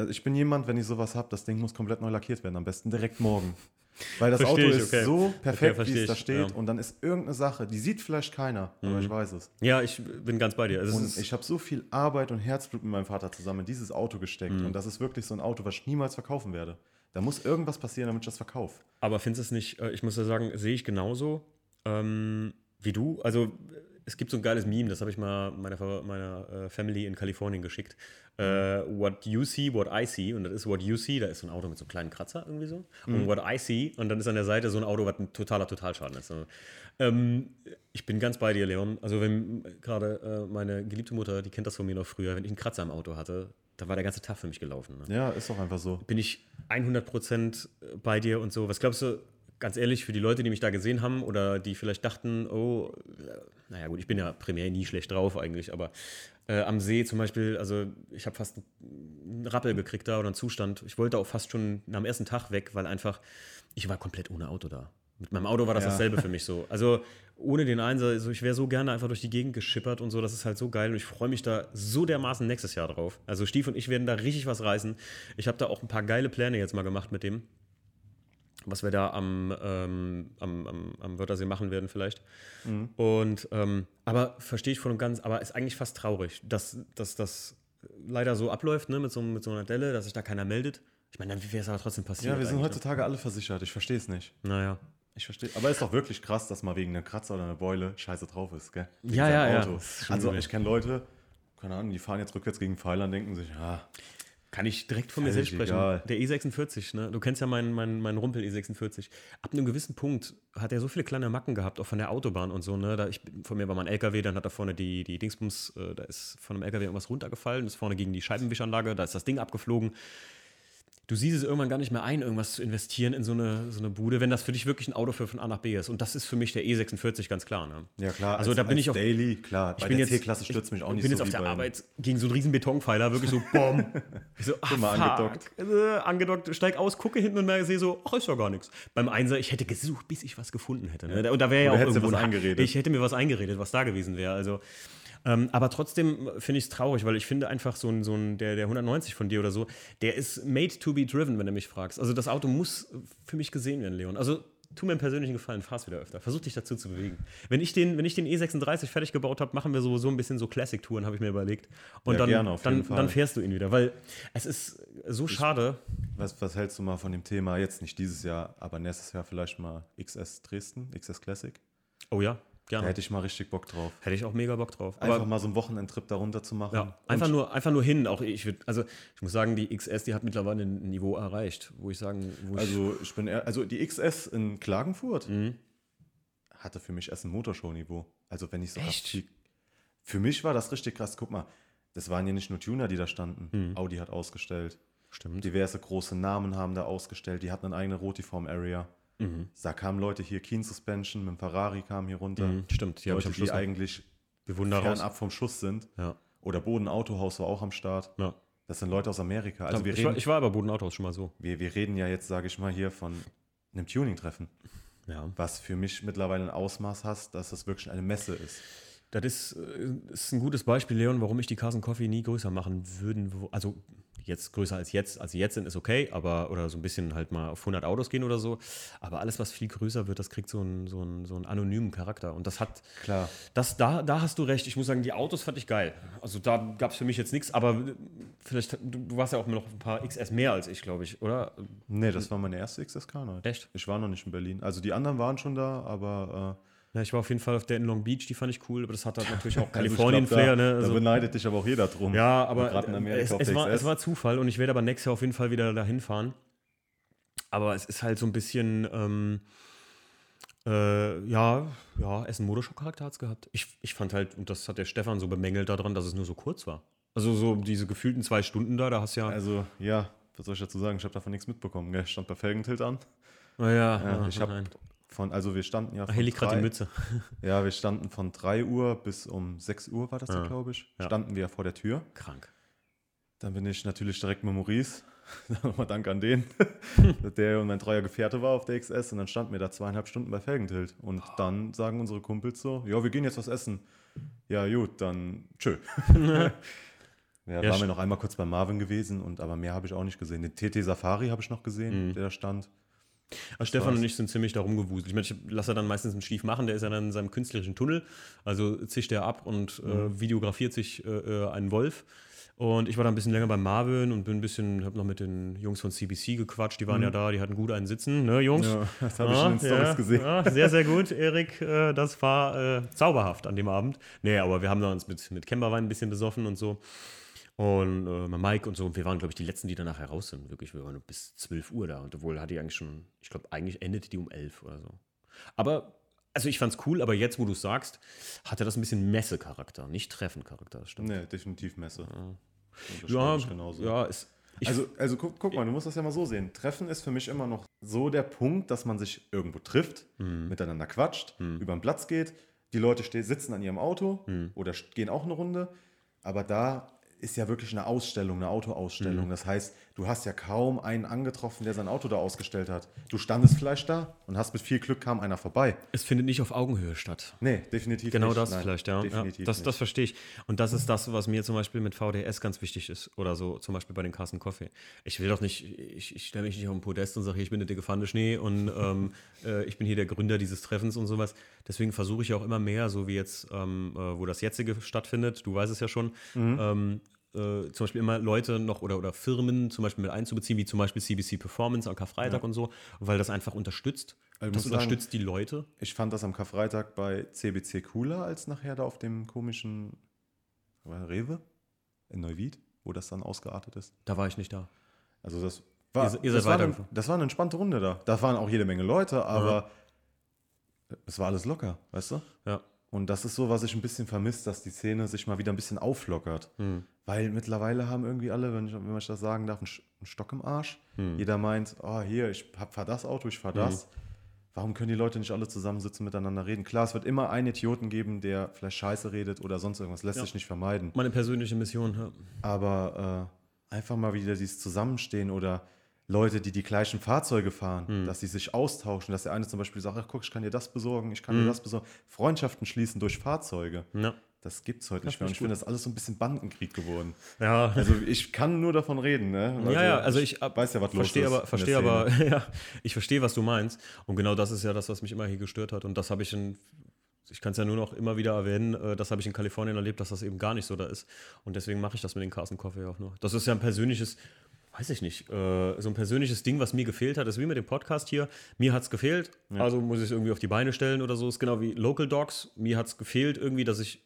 Ich bin jemand, wenn ich sowas habe, das Ding muss komplett neu lackiert werden, am besten direkt morgen. Weil das Versteh Auto ich, ist okay. so perfekt, versteh wie es da steht. ja. Mhm. Und dann ist irgendeine Sache, die sieht vielleicht keiner, aber ich weiß es. Ja, ich bin ganz bei dir. Es Und ist, ich habe so viel Arbeit und Herzblut mit meinem Vater zusammen in dieses Auto gesteckt. Mhm. Und das ist wirklich so ein Auto, was ich niemals verkaufen werde. Da muss irgendwas passieren, damit ich das verkaufe. aber findest du es nicht, äh, ich muss ja sagen, sehe ich genauso ähm, wie du. Also es gibt so ein geiles Meme, das habe ich mal meiner, meiner äh, Family in Kalifornien geschickt. Äh, what you see, what I see. Und das ist what you see, da ist so ein Auto mit so einem kleinen Kratzer irgendwie so. Und what I see, und dann ist an der Seite so ein Auto, was ein totaler Totalschaden ist. Ähm, ich bin ganz bei dir, Leon. Also wenn gerade äh, meine geliebte Mutter, die kennt das von mir noch früher, wenn ich einen Kratzer im Auto hatte, da war der ganze Tag für mich gelaufen. Ne? Ja, ist doch einfach so. bin ich 100% bei dir und so. Was glaubst du, ganz ehrlich, für die Leute, die mich da gesehen haben oder die vielleicht dachten, oh, äh, naja gut, ich bin ja primär nie schlecht drauf eigentlich, aber äh, am See zum Beispiel, also ich habe fast einen Rappel gekriegt da oder einen Zustand. Ich wollte auch fast schon am ersten Tag weg, weil einfach, ich war komplett ohne Auto da. Mit meinem Auto war das Ja. dasselbe für mich so. Also ohne den Einser, also ich wäre so gerne einfach durch die Gegend geschippert und so, das ist halt so geil und ich freue mich da so dermaßen nächstes Jahr drauf. Also Stief und ich werden da richtig was reißen. Ich habe da auch ein paar geile Pläne jetzt mal gemacht mit dem, was wir da am, ähm, am, am, am Wörthersee machen werden vielleicht. Und ähm, aber verstehe ich voll und ganz, aber ist eigentlich fast traurig, dass, dass das leider so abläuft, ne, mit so, mit so einer Delle, dass sich da keiner meldet. Ich meine, dann wäre es aber trotzdem passiert. Ja, wir sind eigentlich, heutzutage alle versichert. Ich verstehe es nicht. Ne? Naja. Ich verstehe. Aber ist doch wirklich krass, dass mal wegen einer Kratzer oder einer Beule scheiße drauf ist, gell? Wegen Ja, ja, ja. Auto. Schon Also ich kenne Leute, keine Ahnung, die fahren jetzt rückwärts gegen Pfeiler und denken sich, ja, Kann ich direkt von mir selbst sprechen. egal. Der E46, ne? Du kennst ja meinen, meinen, meinen Rumpel E46. Ab einem gewissen Punkt hat er so viele kleine Macken gehabt, auch von der Autobahn und so, ne? Da ich, von mir war mein LKW, dann hat er vorne die, die Dingsbums, äh, da ist von einem LKW irgendwas runtergefallen, ist vorne gegen die Scheibenwischanlage, da ist das Ding abgeflogen. Du siehst es irgendwann gar nicht mehr ein, irgendwas zu investieren in so eine, so eine Bude, wenn das für dich wirklich ein Auto für von A nach B ist. Und das ist für mich der E46 ganz klar. Ne? ja klar. Also da bin ich auf- Daily, klar. Bei bin der C-Klasse stürzt mich auch Ich nicht bin so jetzt auf der Arbeit gegen so einen riesen Betonpfeiler, wirklich so, boom. Ich so, ach, mal fuck. angedockt. Äh, angedockt, steig aus, gucke hinten und sehe so, ach, ist ja gar nichts. Beim Einser, ich hätte gesucht, bis ich was gefunden hätte. Ne? Und da wäre ja Oder auch irgendwo ein-. Ich hätte mir was eingeredet, was da gewesen wäre. Also, ähm, aber trotzdem finde ich es traurig, weil ich finde einfach so ein, so ein der, der 190 von dir oder so, der ist made to be driven, wenn du mich fragst. Also das Auto muss für mich gesehen werden, Leon. Also tu mir einen persönlichen Gefallen, fahr's wieder öfter. Versuch dich dazu zu bewegen. Wenn ich den, wenn ich den E36 fertig gebaut habe, machen wir so, so ein bisschen so Classic-Touren, habe ich mir überlegt. Und Ja, dann, gerne, auf jeden dann, Fall. dann fährst du ihn wieder, weil es ist so schade. Was, was hältst du mal von dem Thema, jetzt nicht dieses Jahr, aber nächstes Jahr vielleicht mal XS Dresden, XS Classic? Oh ja, Da gerne. hätte ich mal richtig Bock drauf. Hätte ich auch mega Bock drauf. Einfach Aber mal so einen Wochenendtrip da runter zu machen. ja, einfach nur, einfach nur hin. Auch ich würd, also ich muss sagen, die XS, die hat mittlerweile ein Niveau erreicht, wo ich sagen, wo Also ich bin eher, also die XS in Klagenfurt Mhm. hatte für mich erst ein Motorshow-Niveau. Also wenn ich so Echt? Für mich war das richtig krass. Guck mal, das waren ja nicht nur Tuner, die da standen. Audi hat ausgestellt. Stimmt. Diverse große Namen haben da ausgestellt. Die hatten eine eigene Rotiform-Area. Da kamen Leute hier, Keen Suspension, mit dem Ferrari kam hier runter. Mhm, stimmt, die Leute, die eigentlich raus. fernab vom Schuss sind. Ja. Oder Boden Autohaus war auch am Start. ja. Das sind Leute aus Amerika. Also wir ich, war, reden, ich war aber Bodenautos schon mal so. wir, wir reden ja jetzt, sage ich mal, hier von einem Tuning-Treffen, Ja. was für mich mittlerweile ein Ausmaß hat, dass das wirklich eine Messe ist. Das ist, äh, ist ein gutes Beispiel, Leon, warum ich die Carson Coffee nie größer machen würden. Also jetzt größer als jetzt, als sie jetzt sind, ist okay, aber oder so ein bisschen halt mal auf 100 Autos gehen oder so. Aber alles, was viel größer wird, das kriegt so einen, so einen, so einen anonymen Charakter. Und das hat, Klar. das, da, da hast du recht. Ich muss sagen, die Autos fand ich geil. Also da gab es für mich jetzt nichts, aber äh, vielleicht, du, du warst ja auch noch ein paar XS mehr als ich, glaube ich, oder? Nee, das war meine erste XSK-Night. Echt? Ich war noch nicht in Berlin. Also die anderen waren schon da, aber Ja, ich war auf jeden Fall auf der in Long Beach, die fand ich cool, aber das hat halt natürlich auch also Kalifornien-Flair, glaub, da, ne? Da Also, beneidet dich aber auch jeder drum. Ja, aber Gerade in Amerika es, es, war, es war Zufall und ich werde aber nächstes Jahr auf jeden Fall wieder dahin fahren. Aber es ist halt so ein bisschen, ähm, äh, ja, ja, Essen Motorshow-Charakter hat es gehabt. Ich, ich fand halt, und das hat der Stefan so bemängelt daran, dass es nur so kurz war. Also so diese gefühlten zwei Stunden da, da hast du ja. Also, ja, was soll ich dazu sagen? Ich habe davon nichts mitbekommen. gell? Ich stand bei Felgentilt an. naja, Ja, ich habe. Von, also wir standen ja Ach, hier liegt gerade die Mütze. Ja, wir standen von 3 Uhr bis um 6 Uhr war das Ja. da, glaube ich. Ja. Standen wir vor der Tür. Krank. Dann bin ich natürlich direkt mit Maurice. Nochmal Dank an den, der und mein treuer Gefährte war auf der XS. Und dann standen wir da zweieinhalb Stunden bei Felgentilt. Und dann sagen unsere Kumpels so: Ja, wir gehen jetzt was essen. Ja, gut, dann tschö. ja, Ja, waren wir noch einmal kurz bei Marvin gewesen, und aber mehr habe ich auch nicht gesehen. Den TT Safari habe ich noch gesehen, Mhm. der da stand. Aber Stefan war's. und ich sind ziemlich darum gewuselt. Ich meine, ich lasse er dann meistens einen Stief machen, der ist ja dann in seinem künstlerischen Tunnel. Also zischt er ab und Mhm. äh, videografiert sich äh, äh, einen Wolf. Und ich war da ein bisschen länger bei Marvin und bin ein bisschen, habe noch mit den Jungs von CBC gequatscht. Die waren ja da, die hatten gut einen Sitzen, ne, Jungs? Mhm. Ja, das habe ich in den Stories ja, gesehen. Ja, sehr, sehr gut, Erik. Äh, das war äh, zauberhaft an dem Abend. Nee, aber wir haben da uns mit, mit Kemberwein ein bisschen besoffen und so. Und äh, Mike und so. Und wir waren, glaube ich, die letzten, die danach heraus sind. Wirklich, wir waren bis 12 Uhr da. Und obwohl hatte die eigentlich schon, ich glaube, eigentlich endete die um 11 oder so. Aber, also ich fand's cool, aber jetzt, wo du sagst, hatte das ein bisschen Messecharakter, nicht Treffencharakter. Das stimmt. Nee, definitiv Messe. Ja, ich genauso. ja, ist. Ich, also, also guck, guck mal, du musst das ja mal so sehen. Treffen ist für mich immer noch so der Punkt, dass man sich irgendwo trifft, Mhm. miteinander quatscht, über den Platz geht. Die Leute stehen, sitzen an ihrem Auto Mhm. oder gehen auch eine Runde. Aber da ist ja wirklich eine Ausstellung, eine Mhm. Autoausstellung. Das heißt, du hast ja kaum einen angetroffen, der sein Auto da ausgestellt hat. Du standest vielleicht da und hast mit viel Glück kam einer vorbei. es findet nicht auf Augenhöhe statt. Nee, definitiv Genau nicht. das Nein, vielleicht, ja. ja das, das verstehe ich. Und das ist das, was mir zum Beispiel mit VDS ganz wichtig ist. Oder so, zum Beispiel bei den Carsten Coffee. Ich will doch nicht, ich, ich stelle mich nicht auf den Podest und sage, ich bin der dicke Pfanne Schnee und ähm, äh, ich bin hier der Gründer dieses Treffens und sowas. Deswegen versuche ich auch immer mehr, so wie jetzt, ähm, äh, wo das jetzige stattfindet, du weißt es ja schon, Mhm. ähm, äh, zum Beispiel immer Leute noch oder, oder Firmen zum Beispiel mit einzubeziehen, wie zum Beispiel CBC Performance am Karfreitag und so, weil das einfach unterstützt. Also das muss sagen- unterstützt die Leute. Ich fand das am Karfreitag bei CBC cooler als nachher da auf dem komischen Rewe in Neuwied, wo das dann ausgeartet ist. Da war ich nicht da. Also das war, Ihr ihr das, war eine, weitergefahren. das war eine entspannte Runde da. Da waren auch jede Menge Leute, aber es war alles locker, weißt du? Ja. Und das ist so, was ich ein bisschen vermisse, dass die Szene sich mal wieder ein bisschen auflockert. Hm. Weil mittlerweile haben irgendwie alle, wenn ich, wenn man das sagen darf, einen, Stock im Arsch. Hm. Jeder meint, oh, hier, ich fahr das Auto, ich fahr das. Warum können die Leute nicht alle zusammensitzen, miteinander reden? Klar, es wird immer einen Idioten geben, der vielleicht Scheiße redet oder sonst irgendwas. Lässt Ja. sich nicht vermeiden. Meine persönliche Mission. Ja. Aber äh, einfach mal wieder dieses Zusammenstehen oder Leute, die die gleichen Fahrzeuge fahren, Hm. dass sie sich austauschen, dass der eine zum Beispiel sagt, ach guck, ich kann dir das besorgen, ich kann Hm. dir das besorgen. Freundschaften schließen durch Fahrzeuge. Ja. Das gibt's heute Das nicht mehr. Und ich find finde das alles so ein bisschen Bandenkrieg geworden. Ja, Also ich kann nur davon reden, ne? ja, ja, also ich ab- weiß ja, was los ist. aber, verstehe aber, ja, ich verstehe, was du meinst. Und genau das ist ja das, was mich immer hier gestört hat. Und das habe ich in, ich kann es ja nur noch immer wieder erwähnen, äh, das habe ich in Kalifornien erlebt, dass das eben gar nicht so da ist. Und deswegen mache ich das mit den Carson Coffee auch nur. Das ist ja ein persönliches, weiß ich nicht, äh, so ein persönliches Ding, was mir gefehlt hat. Das ist wie mit dem Podcast hier. Mir hat es gefehlt, also muss ich es irgendwie auf die Beine stellen oder so. Ist genau wie Local Dogs. Mir hat es gefehlt irgendwie, dass ich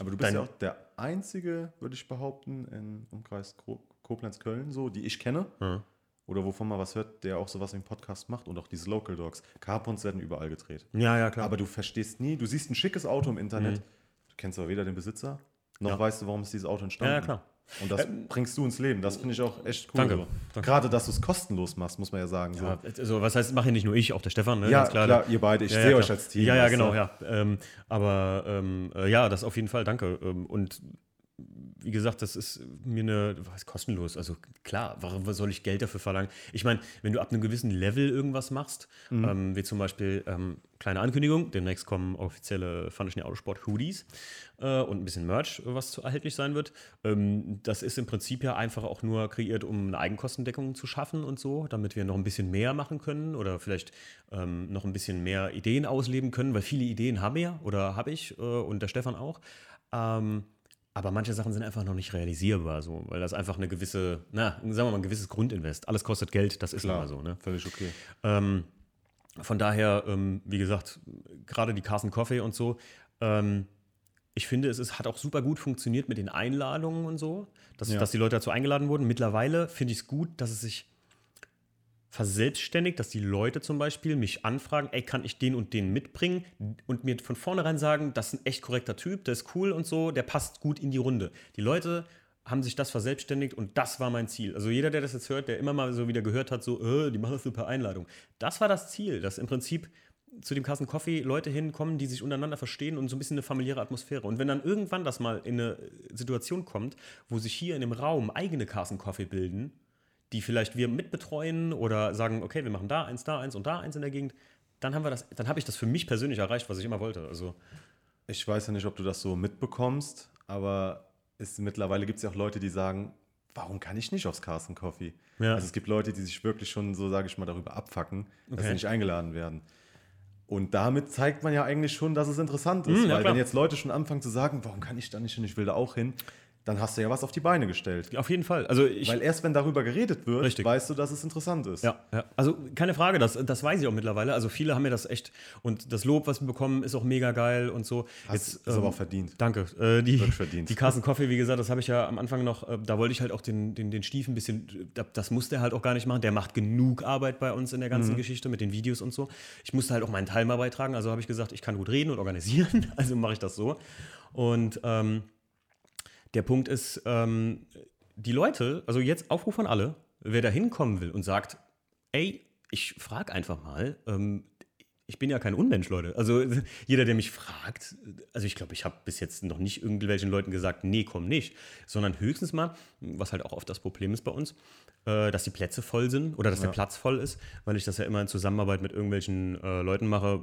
Aber du bist Dein- ja auch der einzige, würde ich behaupten, im Umkreis Ko- Koblenz-Köln, so, die ich kenne. Ja. Oder wovon man was hört, der auch sowas einen Podcast macht und auch diese Local Dogs. Carpons werden überall gedreht. Ja, ja, klar. Aber du verstehst nie, du siehst ein schickes Auto im Internet, du kennst aber weder den Besitzer noch Ja. weißt du, warum ist dieses Auto entstanden. Ja, ja, klar. Und das bringst du ins Leben. Das finde ich auch echt cool. Danke. So. Danke. Gerade, dass du es kostenlos machst, muss man ja sagen. So. Ja, also, was heißt, mache ja nicht nur ich, auch der Stefan, ne? Ja, Ganz klar, ihr beide. Ich sehe euch klar. als Team, Ja, ja, genau, ja. Ähm, aber ähm, äh, ja, das auf jeden Fall, danke. Ähm, und wie gesagt, das ist mir eine, was kostenlos. Also klar, warum soll ich Geld dafür verlangen? Ich meine, wenn du ab einem gewissen Level irgendwas machst, Mhm. ähm, wie zum Beispiel, ähm, kleine Ankündigung, demnächst kommen offizielle Funny Autosport Hoodies äh, und ein bisschen Merch, was zu erhältlich sein wird. Ähm, das ist im Prinzip ja einfach auch nur kreiert, um eine Eigenkostendeckung zu schaffen und so, damit wir noch ein bisschen mehr machen können oder vielleicht ähm, noch ein bisschen mehr Ideen ausleben können, weil viele Ideen haben wir oder habe ich äh, und der Stefan auch. Ähm, aber manche Sachen sind einfach noch nicht realisierbar, so, weil das einfach eine gewisse, na, sagen wir mal, ein gewisses Grundinvest. Alles kostet Geld, das ist Klar, immer so, ne? völlig okay. Ähm, von daher, ähm, wie gesagt, gerade die Carson Coffee und so, ähm, ich finde, es ist, hat auch super gut funktioniert mit den Einladungen und so, dass, Ja. dass die Leute dazu eingeladen wurden. Mittlerweile finde ich es gut, dass es sich verselbstständigt, dass die Leute zum Beispiel mich anfragen, ey, kann ich den und den mitbringen und mir von vornherein sagen, das ist ein echt korrekter Typ, der ist cool und so, der passt gut in die Runde. Die Leute haben sich das verselbstständigt und das war mein Ziel. Also jeder, der das jetzt hört, der immer mal so wieder gehört hat, so, äh, die machen das nur per Einladung. Das war das Ziel, dass im Prinzip zu dem Carsten Coffee Leute hinkommen, die sich untereinander verstehen und so ein bisschen eine familiäre Atmosphäre. Und wenn dann irgendwann das mal in eine Situation kommt, wo sich hier in dem Raum eigene Carsten Coffee bilden, die vielleicht wir mitbetreuen oder sagen, okay, wir machen da eins, da eins und da eins in der Gegend, dann haben wir das, dann habe ich das für mich persönlich erreicht, was ich immer wollte. Also Ich weiß ja nicht, ob du das so mitbekommst, aber es, mittlerweile gibt es ja auch Leute, die sagen, warum kann ich nicht aufs Carsten Coffee? Ja. Also es gibt Leute, die sich wirklich schon so, sage ich mal, darüber abfacken, dass Okay. sie nicht eingeladen werden. Und damit zeigt man ja eigentlich schon, dass es interessant ist. Mm, ja, weil klar. wenn jetzt Leute schon anfangen zu sagen, warum kann ich da nicht hin, ich will da auch hin, dann hast du ja was auf die Beine gestellt. auf jeden Fall. Also ich, Weil erst wenn darüber geredet wird, Richtig. weißt du, dass es interessant ist. Ja, ja. Also keine Frage, das, das weiß ich auch mittlerweile. Also viele haben mir das echt und das Lob, was wir bekommen, ist auch mega geil und so. Hast- ist aber auch verdient. Danke. Äh, die, verdient. Die Carsten Coffee, wie gesagt, das habe ich ja am Anfang noch, äh, da wollte ich halt auch den, den, den Stief ein bisschen, da- das musste er halt auch gar nicht machen. Der macht genug Arbeit bei uns in der Mhm. ganzen Geschichte mit den Videos und so. Ich musste halt auch meinen Teil mal beitragen, also habe ich gesagt, ich kann gut reden und organisieren, also mache ich das so. Und ähm, der Punkt ist, ähm, die Leute, also jetzt Aufruf an alle, wer da hinkommen will und sagt, ey, ich frage einfach mal, ähm, ich bin ja kein Unmensch, Leute. Also jeder, der mich fragt, also ich glaube, ich habe bis jetzt noch nicht irgendwelchen Leuten gesagt, nee, komm nicht, sondern höchstens mal, was halt auch oft das Problem ist bei uns, äh, dass die Plätze voll sind oder dass der Platz voll ist, weil ich das ja immer in Zusammenarbeit mit irgendwelchen äh, Leuten mache,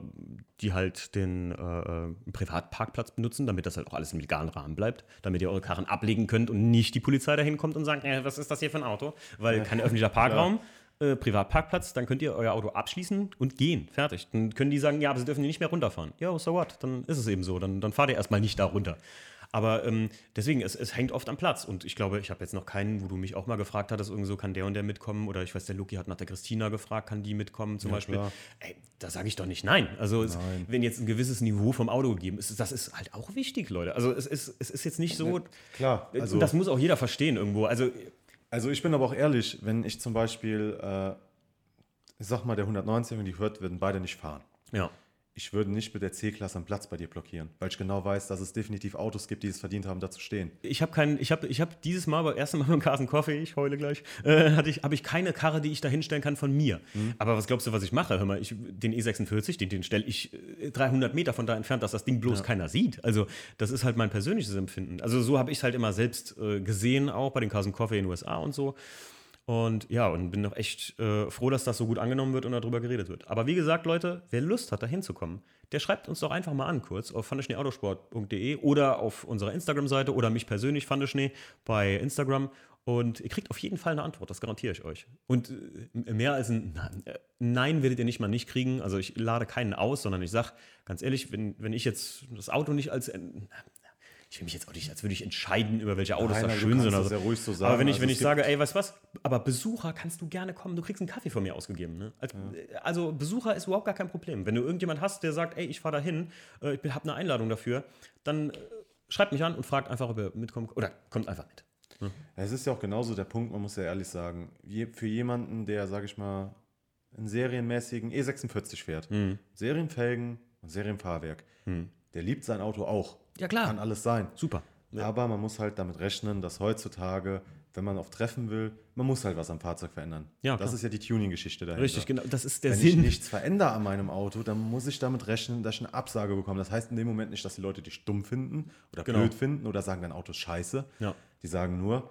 die halt den äh, äh, Privatparkplatz benutzen, damit das halt auch alles im legalen Rahmen bleibt, damit ihr eure Karren ablegen könnt und nicht die Polizei dahin kommt und sagt, äh, was ist das hier für ein Auto? Weil kein öffentlicher Parkraum. Äh, Privatparkplatz, dann könnt ihr euer Auto abschließen und gehen. Fertig. Dann können die sagen, ja, aber sie dürfen hier nicht mehr runterfahren. Ja, so what? Dann ist es eben so. Dann, dann fahrt ihr erstmal nicht da runter. Aber ähm, deswegen, es, es hängt oft am Platz. Und ich glaube, ich habe jetzt noch keinen, wo du mich auch mal gefragt hattest, irgendwie so, kann der und der mitkommen? Oder ich weiß, der Luki hat nach der Christina gefragt, kann die mitkommen zum Ja, Beispiel? Ey, da sage ich doch nicht nein. Also es, Nein. wenn jetzt ein gewisses Niveau vom Auto gegeben ist, das ist halt auch wichtig, Leute. Also es ist, es ist jetzt nicht so. Klar, also- das muss auch jeder verstehen irgendwo. Also Also ich bin aber auch ehrlich, wenn ich zum Beispiel, äh, ich sag mal, der 190, wenn die hört, würden beide nicht fahren. ja. Ich würde nicht mit der C-Klasse einen Platz bei dir blockieren, weil ich genau weiß, dass es definitiv Autos gibt, die es verdient haben, da zu stehen. Ich habe keinen, ich habe ich hab dieses Mal, beim ersten Mal beim Carsten Coffee, ich heule gleich, äh, hatte ich, habe ich keine Karre, die ich da hinstellen kann von mir. Aber was glaubst du, was ich mache? Hör mal, ich, den E46, den, den stelle ich äh, 300 Meter von da entfernt, dass das Ding bloß keiner sieht. Also das ist halt mein persönliches Empfinden. Also so habe ich es halt immer selbst äh, gesehen, auch bei den Carsten Coffee in den USA und so. Und ja, und bin noch echt äh, froh, dass das so gut angenommen wird und darüber geredet wird. Aber wie gesagt, Leute, wer Lust hat, da hinzukommen, der schreibt uns doch einfach mal an, kurz auf fandeschneeautosport.de oder auf unserer Instagram-Seite oder mich persönlich, Fandeschnee, bei Instagram. Und ihr kriegt auf jeden Fall eine Antwort, das garantiere ich euch. Und äh, mehr als ein äh, Nein werdet ihr nicht mal nicht kriegen. Also ich lade keinen aus, sondern ich sage ganz ehrlich, wenn, wenn ich jetzt das Auto nicht als. Äh, Ich will mich jetzt auch nicht, als würde ich entscheiden, über welche Autos Nein, da schön sind. das Also. ja ruhig so Aber sagen. wenn ich, Also wenn ich sage, ey, weißt du was, aber Besucher kannst du gerne kommen, du kriegst einen Kaffee von mir ausgegeben. Ne? Also, also Besucher ist überhaupt gar kein Problem. Wenn du irgendjemand hast, der sagt, ey, ich fahre da hin, äh, ich habe eine Einladung dafür, dann äh, schreibt mich an und fragt einfach, ob ihr mitkommt oder kommt einfach mit. Es ist ja auch genauso der Punkt, man muss ja ehrlich sagen, für jemanden, der, sag ich mal, einen serienmäßigen E46 fährt, Hm. Serienfelgen und Serienfahrwerk, der liebt sein Auto auch. Ja, klar. Kann alles sein. Super. Aber man muss halt damit rechnen, dass heutzutage, wenn man auf Treffen will, man muss halt was am Fahrzeug verändern. Ja, das klar. ist ja die Tuning-Geschichte dahinter. Richtig, genau. Das ist der Wenn ich Sinn. nichts verändere an meinem Auto, dann muss ich damit rechnen, dass ich eine Absage bekomme. Das heißt in dem Moment nicht, dass die Leute dich dumm finden oder Genau. blöd finden oder sagen, dein Auto ist scheiße. Ja. Die sagen nur,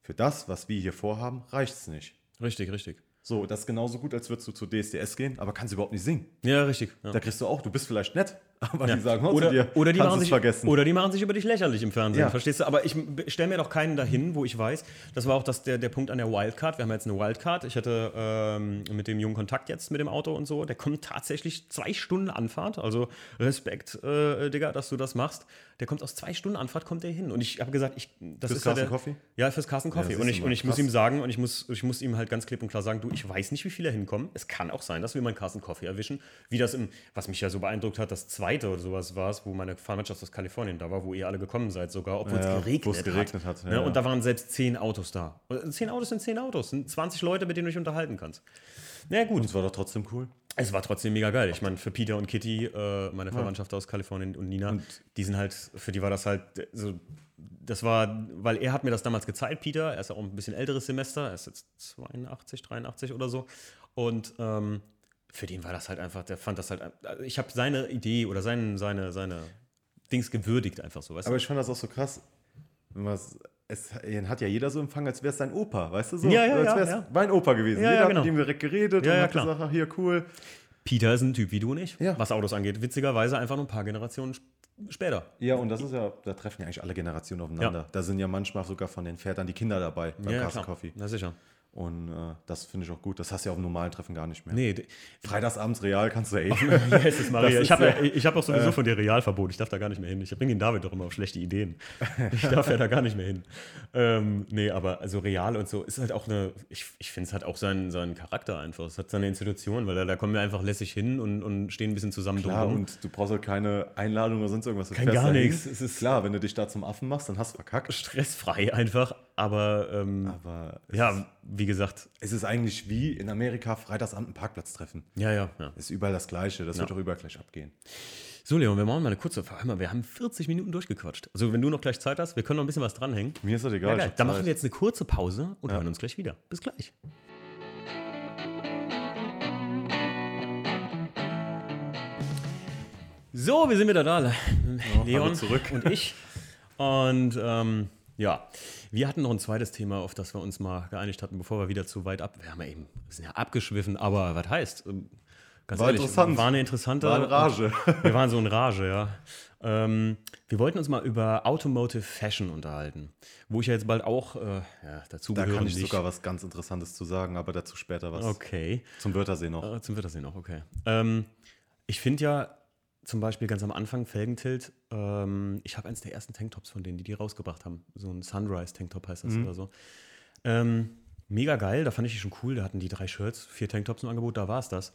für das, was wir hier vorhaben, reicht es nicht. Richtig, richtig. So, das ist genauso gut, als würdest du zu DSDS gehen, aber kannst überhaupt nicht singen. Ja, richtig. Ja. Da kriegst du auch, du bist vielleicht nett, aber Ja. die sagen oder, dir, oder, die machen sich, vergessen. oder die machen sich über dich lächerlich im Fernsehen, Ja. verstehst du? Aber ich stelle mir doch keinen dahin, wo ich weiß, das war auch das, der, der Punkt an der Wildcard. Wir haben jetzt eine Wildcard. Ich hatte ähm, mit dem jungen Kontakt jetzt mit dem Auto und so. Der kommt tatsächlich zwei Stunden Anfahrt. Also Respekt, äh, Digga, dass du das machst. Der kommt aus zwei Stunden Anfahrt, kommt der hin. Und ich habe gesagt, ich, das Fürs ist ja Carsten der, Coffee? Ja, fürs Carsten Coffee. siehst und ich, mal, und ich muss ihm sagen, und ich muss, ich muss ihm halt ganz klipp und klar sagen, du, ich weiß nicht, wie viele hinkommen. Es kann auch sein, dass wir meinen Carsten Coffee erwischen. Wie das im, was mich ja so beeindruckt hat, das zweite oder sowas war es, wo meine Fahrmannschaft aus Kalifornien da war, wo ihr alle gekommen seid sogar, obwohl Ja, es geregnet, wo es geregnet hat, ja, ne? ja. Und da waren selbst zehn Autos da. Und Zehn Autos sind zehn Autos, sind 20 Leute, mit denen du dich unterhalten kannst. Na naja, gut. Das war doch trotzdem cool. Es war trotzdem mega geil. Ich meine, für Peter und Kitty, äh, meine Verwandtschaft aus Kalifornien und Nina, die sind halt, für die war das halt so, das war, weil er hat mir das damals gezeigt, Peter, er ist ja auch ein bisschen älteres Semester, er ist jetzt 82, 83 oder so. Und ähm, für den war das halt einfach, der fand das halt, also ich habe seine Idee oder seinen, seine, seine Dings gewürdigt einfach so, weißt Aber du? ich fand das auch so krass. Man's- es hat ja jeder so empfangen, als wäre es sein Opa, weißt du so? Ja, ja, als ja, wäre es ja. mein Opa gewesen. Ja, jeder ja, hat genau. mit ihm direkt geredet Ja, und ja, hat klar. gesagt, ach, hier, cool. Peter ist ein Typ wie du und ich, Ja. was Autos angeht. Witzigerweise einfach nur ein paar Generationen sp- später. Ja, und das ist ja, da treffen ja eigentlich alle Generationen aufeinander. Ja. Da sind ja manchmal sogar von den Vätern die Kinder dabei beim ja, Carsten. Coffee. Na sicher. Und äh, das finde ich auch gut. Das hast du ja auf normalen Treffen gar nicht mehr. Nee, Freitagsabends real kannst du ja eh. Jesus Maria. Das Ich habe ja- ich hab auch sowieso von dir Realverbot. Ich darf da gar nicht mehr hin. Ich bringe den David doch immer auf schlechte Ideen. Ich darf ja da gar nicht mehr hin. Ähm, nee, aber also Real und so ist halt auch eine, ich, ich finde es hat auch seinen, seinen Charakter einfach. Es hat seine Institution, weil da, da kommen wir einfach lässig hin und, und stehen ein bisschen zusammen Klar, drumherum. und du brauchst halt keine Einladung oder sonst irgendwas. Du Kein gar nichts. Es ist- Klar, wenn du dich da zum Affen machst, dann hast du verkackt. stressfrei einfach. Aber ähm, Aber ja, wie gesagt, es ist eigentlich wie in Amerika Freitagsabend einen Parkplatz treffen. ja, ja, ja. Ist überall das Gleiche. Das wird auch überall gleich abgehen. So, Leon, wir machen mal eine kurze mal, wir haben 40 Minuten durchgequatscht. Also, wenn du noch gleich Zeit hast, wir können noch ein bisschen was dranhängen. Mir ist das Ja, egal. hab Dann machen wir jetzt eine kurze Pause und hören uns gleich wieder. Bis gleich. So, wir sind wieder da. Leon zurück. und ich. Und ähm, ja, wir hatten noch ein zweites Thema, auf das wir uns mal geeinigt hatten, bevor wir wieder zu weit ab. Wir haben ja eben, wir sind ja abgeschwiffen, aber was heißt? Ähm, Ganz War interessant. War eine interessante. War in Rage. Wir waren so in Rage, ja. Ähm, wir wollten uns mal über Automotive Fashion unterhalten, wo ich ja jetzt bald auch äh, ja, dazu Da kann ich nicht. sogar was ganz Interessantes zu sagen, aber dazu später was. Okay. Zum Wörthersee noch. Äh, zum Wiedersehen auch, okay. Ähm, ich finde ja zum Beispiel ganz am Anfang Felgentilt, ähm, ich habe eins der ersten Tanktops von denen, die die rausgebracht haben. So ein Sunrise-Tanktop heißt das oder so. Ähm, mega geil, da fand ich die schon cool. Da hatten die drei Shirts, vier Tanktops im Angebot, da war es das.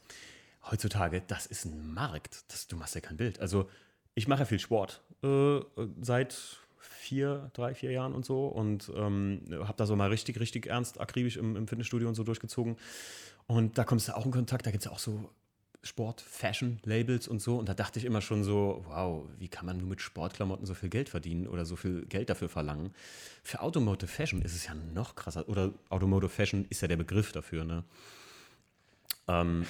Heutzutage, das ist ein Markt. Das, du machst ja kein Bild. Also, ich mache ja viel Sport äh, seit vier, drei, vier Jahren und so und ähm, habe da so mal richtig, richtig ernst, akribisch im, im Fitnessstudio und so durchgezogen. Und da kommst du auch in Kontakt, da gibt es ja auch so Sport, Fashion, Labels und so. Und da dachte ich immer schon so, wow, wie kann man nur mit Sportklamotten so viel Geld verdienen oder so viel Geld dafür verlangen? Für Automotive Fashion ist es ja noch krasser. Oder Automotive Fashion ist ja der Begriff dafür, ne? Ähm,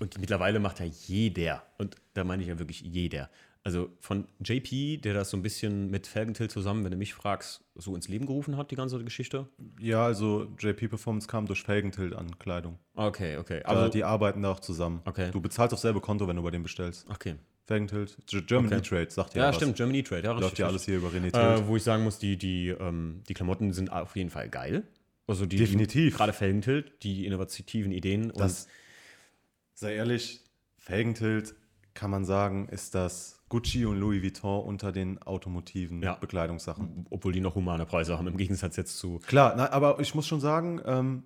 und mittlerweile macht ja jeder, und da meine ich ja wirklich jeder, also von JP, der das so ein bisschen mit Felgentil zusammen, wenn du mich fragst, so ins Leben gerufen hat, die ganze Geschichte. Ja, also JP Performance kam durch Felgentilt an Kleidung. Okay, okay. Also Also, die arbeiten da auch zusammen. Okay. Du bezahlst auf selbe Konto, wenn du bei dem bestellst. okay. Felgentilt, G- German Okay. E-Trade, sagt ja Ja, was. stimmt, Germany Trade, ja, Läuft ja alles hier über René. Äh, wo ich sagen muss, die, die, ähm, die Klamotten sind auf jeden Fall geil. Also die, Definitiv. Die, gerade Felgentilt, die innovativen Ideen. Das, sei ehrlich, Felgentilt kann man sagen, ist das Gucci und Louis Vuitton unter den automotiven Ja. Bekleidungssachen. obwohl die noch humane Preise haben, im Gegensatz jetzt zu. Klar, na, aber ich muss schon sagen, ähm,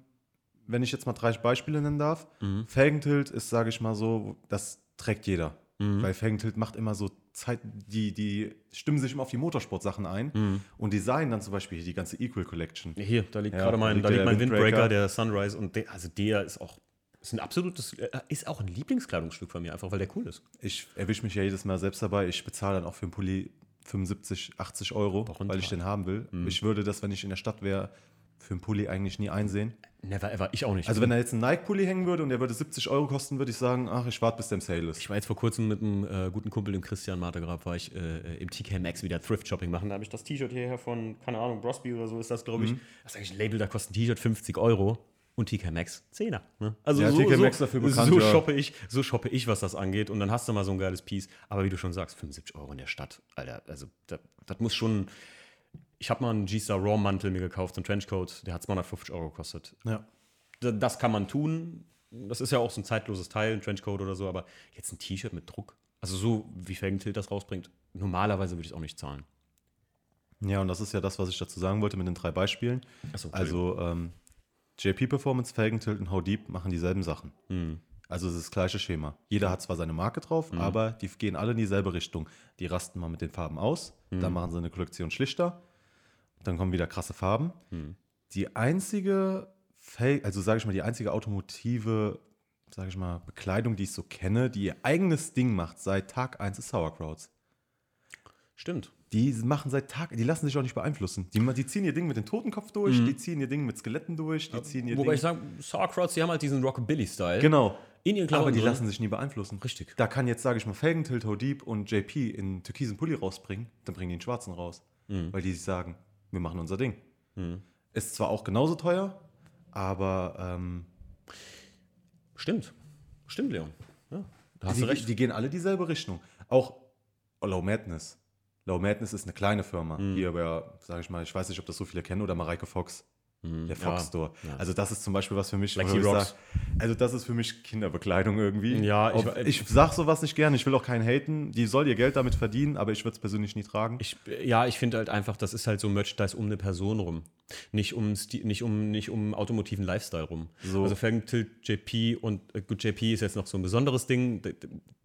wenn ich jetzt mal drei Beispiele nennen darf, Mhm. Felgentilt ist, sage ich mal so, das trägt jeder. Mhm. Weil Felgentilt macht immer so Zeit, die, die stimmen sich immer auf die Motorsportsachen ein Mhm. und designen dann zum Beispiel hier die ganze Equal Collection. Hier, da liegt Ja, gerade mein, liegt da liegt mein Windbreaker, Windbreaker. der Sunrise. Und der, also der ist auch, ist ein absolutes, äh, ist auch ein Lieblingskleidungsstück von mir, einfach weil der cool ist. Ich erwische mich ja jedes Mal selbst dabei. Ich bezahle dann auch für einen Pulli 75, 80 Euro, Wochen weil ich den haben will. Ich würde das, wenn ich in der Stadt wäre, für einen Pulli eigentlich nie einsehen. Never ever, ich auch nicht. Also wenn da jetzt ein Nike-Pulli hängen würde und der würde 70 Euro kosten, würde ich sagen, ach, ich warte, bis der im Sale ist. Ich war jetzt vor kurzem mit einem äh, guten Kumpel, dem Christian Martegrab, war ich äh, im TK Maxx wieder Thrift-Shopping machen. Da habe ich das T-Shirt hierher von, keine Ahnung, Brosby oder so ist das, glaube ich. Mhm. Das ist eigentlich ein Label, da kostet ein T-Shirt 50 Euro. Und TK Maxx 10er. Ne? Also Ja, so, TK so, Maxx dafür bekannt, so, shoppe ich, so shoppe ich, was das angeht. Und dann hast du mal so ein geiles Piece. Aber wie du schon sagst, 75 Euro in der Stadt. Alter, also das, das muss schon. Ich habe mal einen G-Star Raw-Mantel mir gekauft, so einen Trenchcoat, der hat 250 Euro gekostet Ja. da- das kann man tun. Das ist ja auch so ein zeitloses Teil, ein Trenchcoat oder so, aber jetzt ein T-Shirt mit Druck. Also so wie Felgentilt das rausbringt, normalerweise würde ich es auch nicht zahlen. Ja, und das ist ja das, was ich dazu sagen wollte mit den drei Beispielen. Achso, Also ähm, JP Performance, Felgentilt und How Deep machen dieselben Sachen. Also es ist das gleiche Schema. Jeder hat zwar seine Marke drauf, aber die gehen alle in dieselbe Richtung. Die rasten mal mit den Farben aus, dann machen sie eine Kollektion schlichter, dann kommen wieder krasse Farben. Die einzige, Fel also sage ich mal, die einzige automotive, sage ich mal, Bekleidung, die ich so kenne, die ihr eigenes Ding macht seit Tag 1 ist Sauerkrauts. Stimmt. Die machen seit Tag, die lassen sich auch nicht beeinflussen. Die, die ziehen ihr Ding mit dem Totenkopf durch, die ziehen ihr Ding mit Skeletten durch, die ziehen ihr Wobei Ding. ich sage, Sauerkrauts, die haben halt diesen Rockabilly-Style. genau. In ihren Klamotten Aber die drin. lassen sich nie beeinflussen. Richtig. Da kann jetzt, sage ich mal, Felgentilt, Deep und JP in türkisen Pulli rausbringen, dann bringen die den schwarzen raus. Mhm. Weil die sich sagen, wir machen unser Ding. Ist zwar auch genauso teuer, aber ähm, Stimmt. Stimmt, Leon. Ja, da hast die, du recht. die gehen alle dieselbe Richtung. Auch Low Madness. Low Madness ist eine kleine Firma. Mhm. Hier, wer, sage ich mal, ich weiß nicht, ob das so viele kennen oder Mareike Fox. Der Fox Mhm. Ja. Store. Ja. Also das ist zum Beispiel was für mich, sag, also das ist für mich Kinderbekleidung irgendwie. Ja, ich- Ob- ich sag sowas nicht gerne, ich will auch keinen haten. Die soll ihr Geld damit verdienen, aber ich würde es persönlich nie tragen. Ich, ja, ich finde halt einfach, das ist halt so Merchandise um eine Person rum. Nicht um, nicht um, nicht um automotiven Lifestyle rum. So. Also Felgentilt, JP und äh, gut, JP ist jetzt noch so ein besonderes Ding. Der,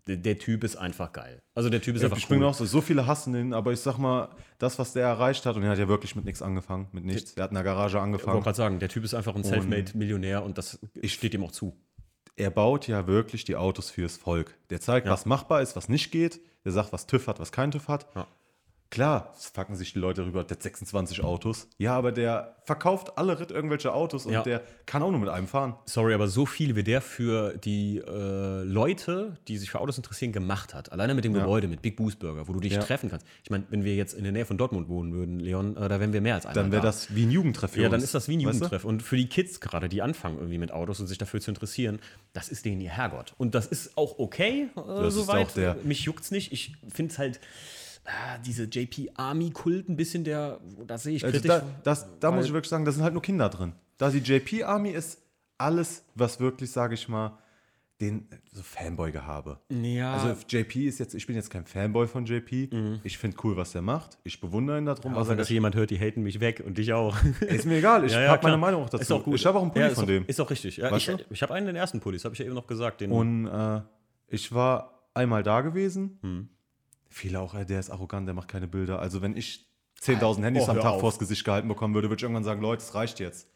der, der Typ ist einfach geil. Also der Typ ist einfach ich bin cool. auch so, so viele hassen ihn, aber ich sag mal, das, was der erreicht hat, und er hat ja wirklich mit nichts angefangen, mit nichts. Er hat in der Garage Ich wollte angefangen. gerade sagen, der Typ ist einfach ein Selfmade-Millionär und das steht ihm auch zu. er baut ja wirklich die Autos fürs Volk. Der zeigt, Ja. was machbar ist, was nicht geht. Der sagt, was TÜV hat, was kein TÜV hat. Ja. Klar, es fucken sich die Leute darüber, der hat 26 Autos. Ja, aber der verkauft alle Ritt irgendwelche Autos und Ja. der kann auch nur mit einem fahren. Sorry, aber so viel wie der für die äh, Leute, die sich für Autos interessieren, gemacht hat. Alleine mit dem Gebäude, mit Big Boost Burger, wo du dich Ja. treffen kannst. Ich meine, wenn wir jetzt in der Nähe von Dortmund wohnen würden, Leon, äh, da wären wir mehr als einer. Dann wäre da. das wie ein Jugendtreff für Ja, dann uns. ist das wie ein Weißt du? Jugendtreff. Und für die Kids gerade, die anfangen irgendwie mit Autos und sich dafür zu interessieren, das ist denen ihr Herrgott. Und das ist auch okay, äh, Das ist soweit. auch der- Mich juckt's nicht. Ich finde es halt, ah, diese JP-Army-Kult ein bisschen der, das sehe ich Also kritisch. da, das, da muss ich wirklich sagen, da sind halt nur Kinder drin. Da die JP Army ist alles, was wirklich, sage ich mal, den so Fanboy-Gehabe. ja, Also JP ist jetzt, ich bin jetzt kein Fanboy von JP. Ich finde cool, was er macht. Ich bewundere ihn darum, auch was wenn er das jemand hört, die haten mich weg und dich auch. Ist mir egal, ich Ja, ja, habe meine. Meinung auch dazu. Ist auch gut. Ich habe auch einen Pulli Ja, von auch, dem. Ist auch richtig. Ja, Weißt ich ich habe einen den ersten Pullis, habe ich ja eben noch gesagt. Den, Und äh, ich war einmal da gewesen. Hm. Viele auch, äh, der ist arrogant, der macht keine Bilder. Also wenn ich 10.000 Handys Oh, am Tag auf. vors Gesicht gehalten bekommen würde, würde ich irgendwann sagen, Leute, es reicht jetzt.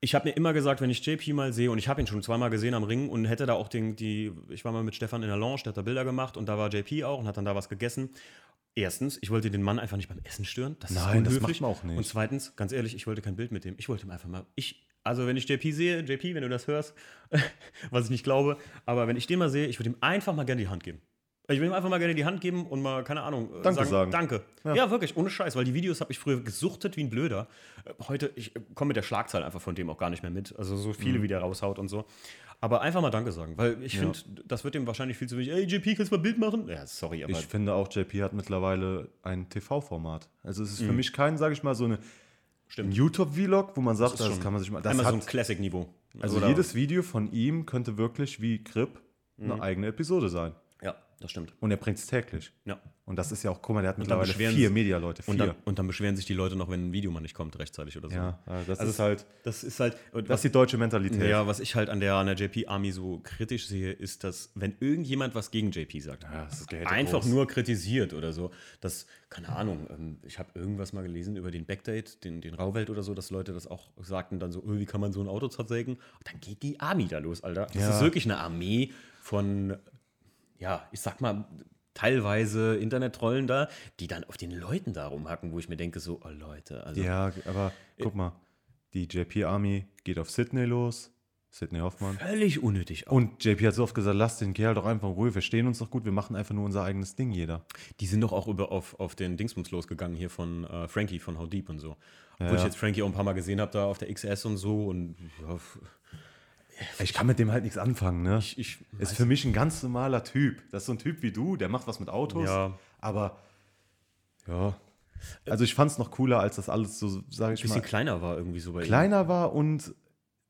Ich habe mir immer gesagt, wenn ich JP mal sehe, und ich habe ihn schon zweimal gesehen am Ring und hätte da auch den, die, ich war mal mit Stefan in der Lounge, der hat da Bilder gemacht und da war JP auch und hat dann da was gegessen. Erstens, ich wollte den Mann einfach nicht beim Essen stören. Das Nein, ist das macht man auch nicht. Und zweitens, ganz ehrlich, ich wollte kein Bild mit dem. Ich wollte ihm einfach mal, ich, also wenn ich JP sehe, JP, wenn du das hörst, was ich nicht glaube, aber wenn ich den mal sehe, ich würde ihm einfach mal gerne die Hand geben. Ich will ihm einfach mal gerne die Hand geben und mal, keine Ahnung, äh, Danke sagen. Danke. Ja. wirklich, ohne Scheiß, weil die Videos habe ich früher gesuchtet wie ein Blöder. Äh, Heute, ich äh, komme mit der Schlagzahl einfach von dem auch gar nicht mehr mit. Also so Mhm. viele, wie der raushaut und so. Aber einfach mal Danke sagen, weil ich finde, das wird dem wahrscheinlich viel zu wenig. Ey, JP, kannst du mal ein Bild machen? Ja, sorry, aber Ich finde auch, JP hat mittlerweile ein TV-Format. Also es ist Mhm. für mich kein, sage ich mal, so eine Stimmt. YouTube-Vlog, wo man sagt, das, schon kann man sich mal. Das einmal hat, so ein Classic-Niveau. also Oder- jedes Video von ihm könnte wirklich wie Grip Mhm. eine eigene Episode sein. Das stimmt. Und er bringt es täglich. Ja. Und das ist ja auch, guck mal, der hat mittlerweile vier Media-Leute. Vier. Und dann, und dann beschweren sich die Leute noch, wenn ein Video mal nicht kommt, rechtzeitig oder so. ja, äh, das Also ist halt, Das ist halt. das ist die deutsche Mentalität. Ja, was ich halt an der, an der JP Army so kritisch sehe, ist, dass, wenn irgendjemand was gegen JP sagt, Ja, einfach groß. nur kritisiert oder so, dass, keine Ahnung, ähm, ich habe irgendwas mal gelesen über den Backdate, den, den Rauwelt oder so, dass Leute das auch sagten, dann so, öh, wie kann man so ein Auto zersägen? Und dann geht die Army da los, Alter. Das Ja. ist wirklich eine Armee von, ja, ich sag mal, teilweise Internet-Trollen da, die dann auf den Leuten da rumhacken, wo ich mir denke, so, oh Leute, also. Ja, aber guck mal, die JP Army geht auf Sydney los, Sydney Hoffmann. Völlig unnötig. Auch. Und JP hat so oft gesagt, lass den Kerl doch einfach in Ruhe, wir stehen uns doch gut, wir machen einfach nur unser eigenes Ding, jeder. Die sind doch auch über auf, auf den Dingsbums losgegangen hier von äh, Frankie von How Deep und so. Ja, Wo ich ja. jetzt Frankie auch ein paar Mal gesehen habe, da auf der XS und so und ja, Ich kann mit dem halt nichts anfangen, ne? ich, ich Ist für mich ein ganz normaler Typ. Das ist so ein Typ wie du, der macht was mit Autos. Ja. Aber ja. Also ich fand es noch cooler, als das alles so, sage ein ich bisschen mal, kleiner war irgendwie so bei ihm. kleiner war und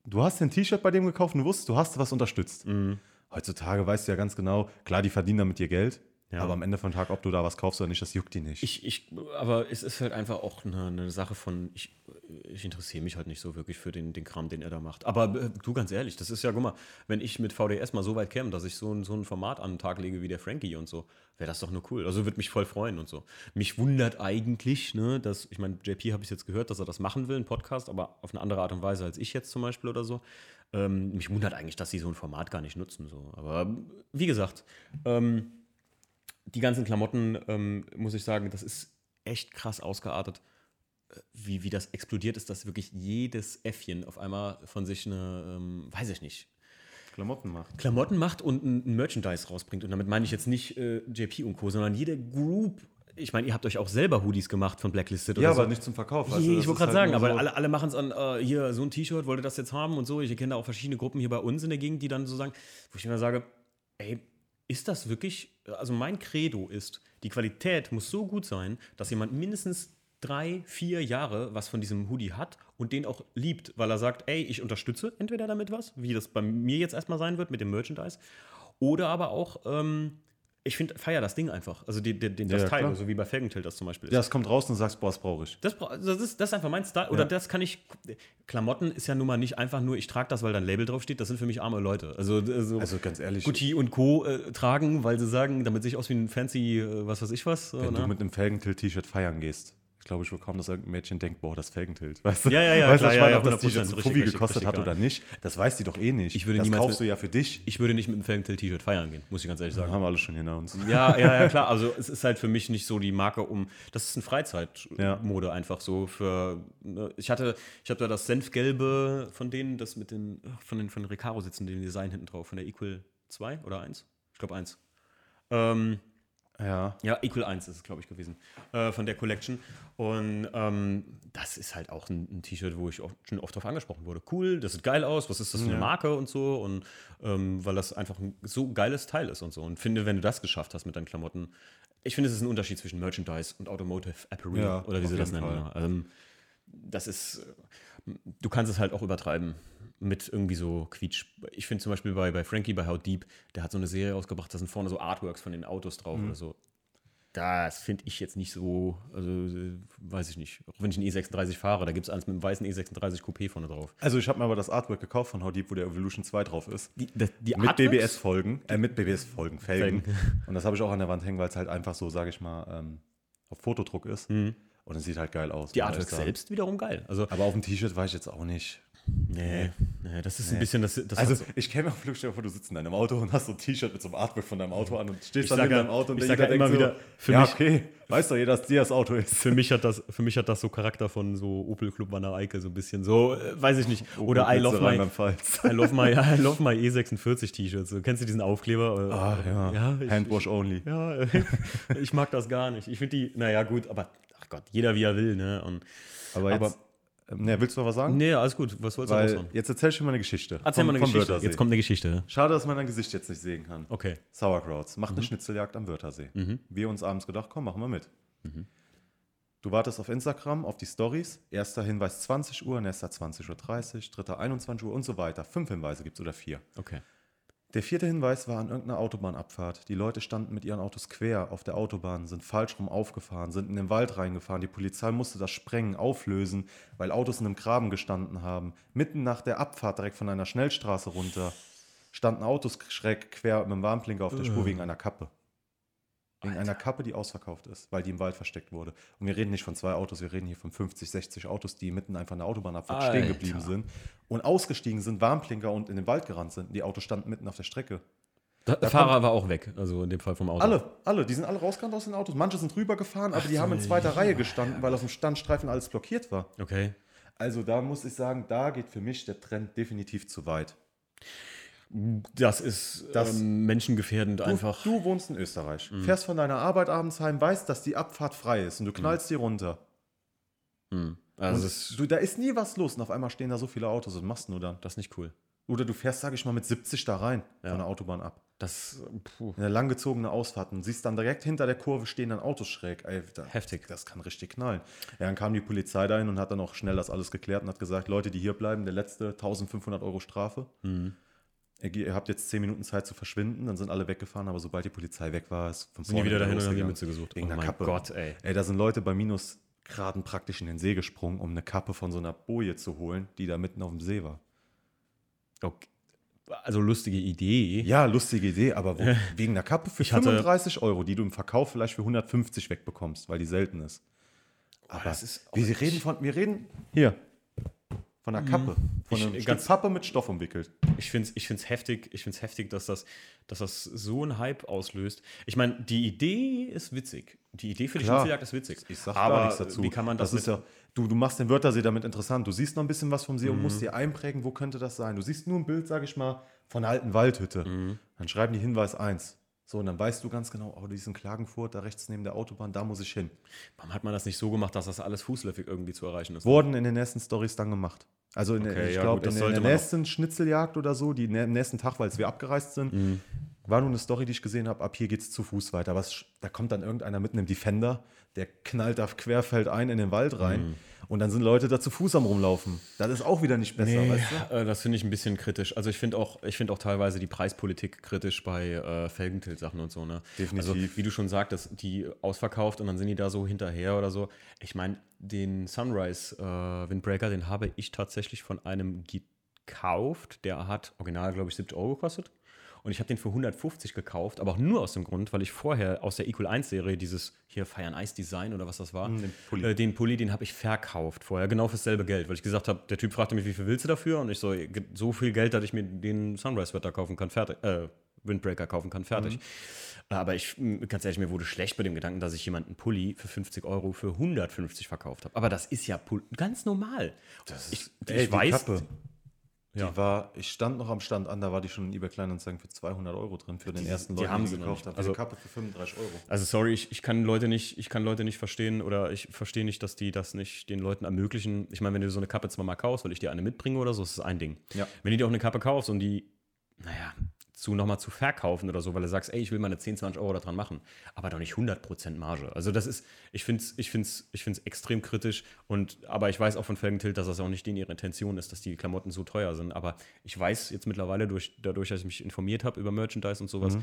du hast ein T-Shirt bei dem gekauft und du wusstest, du hast was unterstützt. Mhm. Heutzutage weißt du ja ganz genau, klar, die verdienen damit ihr Geld, Ja. aber am Ende vom Tag, ob du da was kaufst oder nicht, das juckt die nicht. Ich, ich, aber es ist halt einfach auch eine, eine Sache von, ich, ich interessiere mich halt nicht so wirklich für den, den Kram, den er da macht. Aber äh, du, ganz ehrlich, das ist ja, guck mal, wenn ich mit VDS mal so weit käme, dass ich so, ein- so ein Format an den Tag lege wie der Frankie und so, wäre das doch nur cool. Also würde mich voll freuen und so. Mich wundert eigentlich, ne, dass, ich meine, JP habe ich jetzt gehört, dass er das machen will, ein Podcast, aber auf eine andere Art und Weise als ich jetzt zum Beispiel oder so. Ähm, mich wundert eigentlich, dass sie so ein Format gar nicht nutzen. So. Aber wie gesagt, ähm, die ganzen Klamotten, ähm, muss ich sagen, das ist echt krass ausgeartet, äh, wie, wie das explodiert ist, dass wirklich jedes Äffchen auf einmal von sich eine, ähm, weiß ich nicht, Klamotten macht. Klamotten macht und ein, Merchandise rausbringt. Und damit meine ich jetzt nicht äh, JP und Co., sondern jede Group. Ich meine, ihr habt euch auch selber Hoodies gemacht von Blacklisted Ja, oder so. aber nicht zum Verkauf. weißt ich wollte gerade halt sagen, aber so- alle, alle machen es an, äh, hier, so ein T-Shirt, wollt ihr das jetzt haben und so. Ich kenne da auch verschiedene Gruppen hier bei uns in der Gegend, die dann so sagen, wo ich immer sage, ey, ist das wirklich, also mein Credo ist, die Qualität muss so gut sein, dass jemand mindestens drei, vier Jahre was von diesem Hoodie hat und den auch liebt, weil er sagt, ey, ich unterstütze entweder damit was, wie das bei mir jetzt erstmal sein wird mit dem Merchandise, oder aber auch, ähm, ich finde, feier das Ding einfach. Also die, die, den, das Ja, Teil, klar. so wie bei Felgentilt das zum Beispiel ist. Ja, es kommt raus und du sagst, boah, das brauche ich. Das, das, ist, das ist einfach mein Style. Oder Ja. das kann ich. Klamotten ist ja nun mal nicht einfach nur, ich trage das, weil da ein Label draufsteht. Das sind für mich arme Leute. Also, also, Also ganz ehrlich, Gucci und Co. Äh, tragen, weil sie sagen, damit sehe ich aus wie ein fancy, äh, was weiß ich was. Wenn ne? du mit einem Felgentilt-T-Shirt feiern gehst, glaube, ich will kaum, dass irgendein Mädchen denkt, boah, das Felgentilt. Weißt du? Ja, ja, ja, Weißt du, klar, ich ja, meine, ja, ob das 100%, T-Shirt so richtig, gekostet hat ja. oder nicht, das weiß die doch eh nicht. Ich würde das niemals kaufst du mit- ja für dich. ich würde nicht mit einem Felgentilt-T-Shirt feiern gehen, muss ich ganz ehrlich Das sagen. haben wir alle schon hinter uns. Ja, ja, ja, klar. Also es ist halt für mich nicht so die Marke um. Das ist ein Ja. Freizeitmode einfach so für. Ne, ich hatte, ich habe da das Senfgelbe von denen, das mit den von den von Recaro sitzen, den Design hinten drauf, von der Equal 2 oder 1? Ich glaube 1. Ähm, Ja. ja, Equal 1 ist es, glaube ich, gewesen. Äh, von der Collection. Und ähm, das ist halt auch ein, ein T-Shirt, wo ich auch schon oft drauf angesprochen wurde. Cool, das sieht geil aus, was ist das für eine Ja. Marke und so. Und ähm, weil das einfach ein so geiles Teil ist und so. Und finde, wenn du das geschafft hast mit deinen Klamotten, ich finde, es ist ein Unterschied zwischen Merchandise und Automotive Apparel Ja, oder wie sie das nennen. Ähm, das ist, du kannst es halt auch übertreiben mit irgendwie so Quietsch. Ich finde zum Beispiel bei, bei Frankie, bei How Deep, der hat so eine Serie rausgebracht, da sind vorne so Artworks von den Autos drauf Mhm. oder so. Das finde ich jetzt nicht so, also äh, weiß ich nicht. Auch wenn ich einen E36 fahre, da gibt es eins mit einem weißen E36 Coupé vorne drauf. Also ich habe mir aber das Artwork gekauft von How Deep, wo der Evolution 2 drauf ist. Die, das- die Mit? BBS-Folgen, äh, mit BBS-Folgen, Felgen. Und das habe ich auch an der Wand hängen, weil es halt einfach so, sage ich mal, ähm, auf Fotodruck ist. Und es sieht halt geil aus. Die Artworks sagen. selbst wiederum geil. Also, Aber auf dem T-Shirt weiß ich jetzt auch nicht. Nee, nee, das ist ein bisschen das. das Also so- ich mir auch dir vor, du sitzt in deinem Auto und hast so ein T-Shirt mit so einem Artwork von deinem Auto an und stehst dann in deinem Auto und ich der sag ja jeder immer denkt wieder, so, für ja, mich- okay, weiß doch jeder, dass dir das Auto ist. für mich hat das, für mich hat das so Charakter von so Opel Club Wanne Eike, so ein bisschen so, äh, weiß ich nicht. Oder I love my. I love my, I love my E46 T-Shirts. So, kennst du diesen Aufkleber? Äh, Ah, ja. ja ich, Handwash only. Ja, ich mag das gar nicht. Ich finde die, naja, gut, aber ach Gott, jeder wie er will, ne? Und, Aber jetzt, Aber- ne, willst du noch was sagen? nee, alles gut, was sollst du Weil raushauen? jetzt erzähl ich dir mal eine Geschichte. Erzähl mal eine Geschichte. Wörthersee. Jetzt kommt eine Geschichte. Schade, dass man dein Gesicht jetzt nicht sehen kann. Okay. Sauerkrauts macht Mhm. eine Schnitzeljagd am Wörthersee. Wir uns abends gedacht, komm, machen wir mit. Mhm. Du wartest auf Instagram, auf die Stories. Erster Hinweis 20 Uhr, nächster 20.30 Uhr, dritter 21 Uhr und so weiter. Fünf Hinweise gibt es oder vier. Okay. Der vierte Hinweis war an irgendeiner Autobahnabfahrt. Die Leute standen mit ihren Autos quer auf der Autobahn, sind falsch rum aufgefahren, sind in den Wald reingefahren. Die Polizei musste das sprengen, auflösen, weil Autos in einem Graben gestanden haben. Mitten nach der Abfahrt direkt von einer Schnellstraße runter standen Autos schräg quer mit dem Warnblinker auf der Spur wegen einer Kappe. Wegen einer Kappe, die ausverkauft ist, weil die im Wald versteckt wurde. Und wir reden nicht von zwei Autos, wir reden hier von 50, 60 Autos, die mitten einfach in der Autobahnabfahrt stehen geblieben Alter. sind und ausgestiegen sind, Warnblinker und in den Wald gerannt sind. Die Autos standen mitten auf der Strecke. Der Da Fahrer war auch weg, also in dem Fall vom Auto. Alle, alle, die sind alle rausgerannt aus den Autos. Manche sind rübergefahren, aber die haben in zweiter Reihe gestanden, weil auf dem Standstreifen alles blockiert war. Okay. Also da muss ich sagen, da geht für mich der Trend definitiv zu weit. Das ist Das- ähm, menschengefährdend Du, einfach. du wohnst in Österreich, fährst von deiner Arbeit abends heim, weißt, dass die Abfahrt frei ist und du knallst die runter. Hm. Also ist, du, da ist nie was los und auf einmal stehen da so viele Autos und machst nur dann. das ist nicht cool. Oder du fährst, sage ich mal, mit 70 da rein Ja. von der Autobahn ab. Das, puh. Eine langgezogene Ausfahrt und siehst dann direkt hinter der Kurve stehen dann Autos schräg. Ey, da, Heftig. Das kann richtig knallen. Ja, dann kam die Polizei dahin und hat dann auch schnell das alles geklärt und hat gesagt, Leute, die hier bleiben, der letzte 1500 Euro Strafe. Mhm. Ihr, habt jetzt 10 Minuten Zeit zu verschwinden, dann sind alle weggefahren, aber sobald die Polizei weg war, ist von Sind die wieder dahin und haben die. Mütze gesucht. Wegen oh mein Kappe. Gott, ey. Ey, da sind Leute bei Minusgraden praktisch in den See gesprungen, um eine Kappe von so einer Boje zu holen, die da mitten auf dem See war. Okay. Also lustige Idee. Ja, lustige Idee, aber wo, wegen einer Kappe für Ich hatte- 35 Euro, die du im Verkauf vielleicht für 150 wegbekommst, weil die selten ist. Aber das ist wir reden von, wir reden hier von einer Kappe, von Ich- einem Stück ganz- Pappe mit Stoff umwickelt. Ich finde es ich find's heftig, ich find's heftig dass, das, dass das so einen Hype auslöst. Ich meine, die Idee ist witzig. Die Idee für die. Schnitzeljagd ist witzig. Ich sag Aber gar nichts dazu. Wie kann man das, ist ja, du, du machst den Wörthersee damit interessant. Du siehst noch ein bisschen was vom See Mhm. und musst dir einprägen, wo könnte das sein. Du siehst nur ein Bild, sage ich mal, von einer alten Waldhütte. Mhm. Dann schreiben die Hinweis 1. So, und dann weißt du ganz genau, oh, die ist in Klagenfurt, da rechts neben der Autobahn, da muss ich hin. warum hat man das nicht so gemacht, dass das alles fußläufig irgendwie zu erreichen ist? Wurden in den nächsten Stories dann gemacht. Also in der, Okay, ich ja, glaube, in, der- in der nächsten Schnitzeljagd oder so, die am nächsten Tag, weil wir abgereist sind, Mhm. war nur eine Story, die ich gesehen habe, ab hier geht es zu Fuß weiter. Was, da kommt dann irgendeiner mit einem Defender, der knallt auf Querfeld ein in den Wald rein Mhm. und dann sind Leute da zu Fuß am rumlaufen. Das ist auch wieder nicht besser, Nee, weißt du? äh, das finde ich ein bisschen kritisch. Also ich finde auch, ich finde auch teilweise die Preispolitik kritisch bei äh, Felgentilt-Sachen und so. Ne? Definitiv. Also wie du schon sagtest, die ausverkauft und dann sind die da so hinterher oder so. Ich meine, den Sunrise äh, Windbreaker, den habe ich tatsächlich von einem gekauft. Der hat original, glaube ich, 70 Euro gekostet. Und ich habe den für 150 gekauft, aber auch nur aus dem Grund, weil ich vorher aus der Equal 1-Serie dieses hier Fire and Ice Design oder was das war, den Pulli. Äh, den Pulli, den habe ich verkauft vorher, genau fürs selbe Geld, weil ich gesagt habe, der Typ fragte mich, wie viel willst du dafür? Und ich so, so viel Geld, dass ich mir den Sunrise-Wetter kaufen kann, fertig, äh, Windbreaker kaufen kann, fertig. Aber ich, ganz ehrlich, mir wurde schlecht bei dem Gedanken, dass ich jemanden Pulli für 50 Euro für 150 verkauft habe. Aber das ist ja ganz normal. ich, Ey, ich weiß, Kappe, die Ja. war, ich stand noch am Stand an, da war die schon in eBay Kleinanzeigen für 200 Euro drin, für den ersten die Leuten, haben die sie die noch gekauft haben. Also- Kappe für 35 Euro. Also sorry, ich, ich kann Leute nicht, ich kann Leute nicht verstehen oder ich verstehe nicht, dass die das nicht den Leuten ermöglichen. Ich meine, wenn du so eine Kappe zwar mal kaufst, weil ich dir eine mitbringe oder so, ist das ein Ding. Ja. Wenn du dir auch eine Kappe kaufst und die, naja, zu nochmal zu verkaufen oder so, weil du sagst, ey, ich will meine 10, 20 Euro daran machen, aber doch nicht 100% Marge. Also das ist, ich finde es ich find's, ich find's extrem kritisch und, aber ich weiß auch von Felgentilt, dass das auch nicht in ihrer Intention ist, dass die Klamotten so teuer sind, aber ich weiß jetzt mittlerweile durch, dadurch, dass ich mich informiert habe über Merchandise und sowas,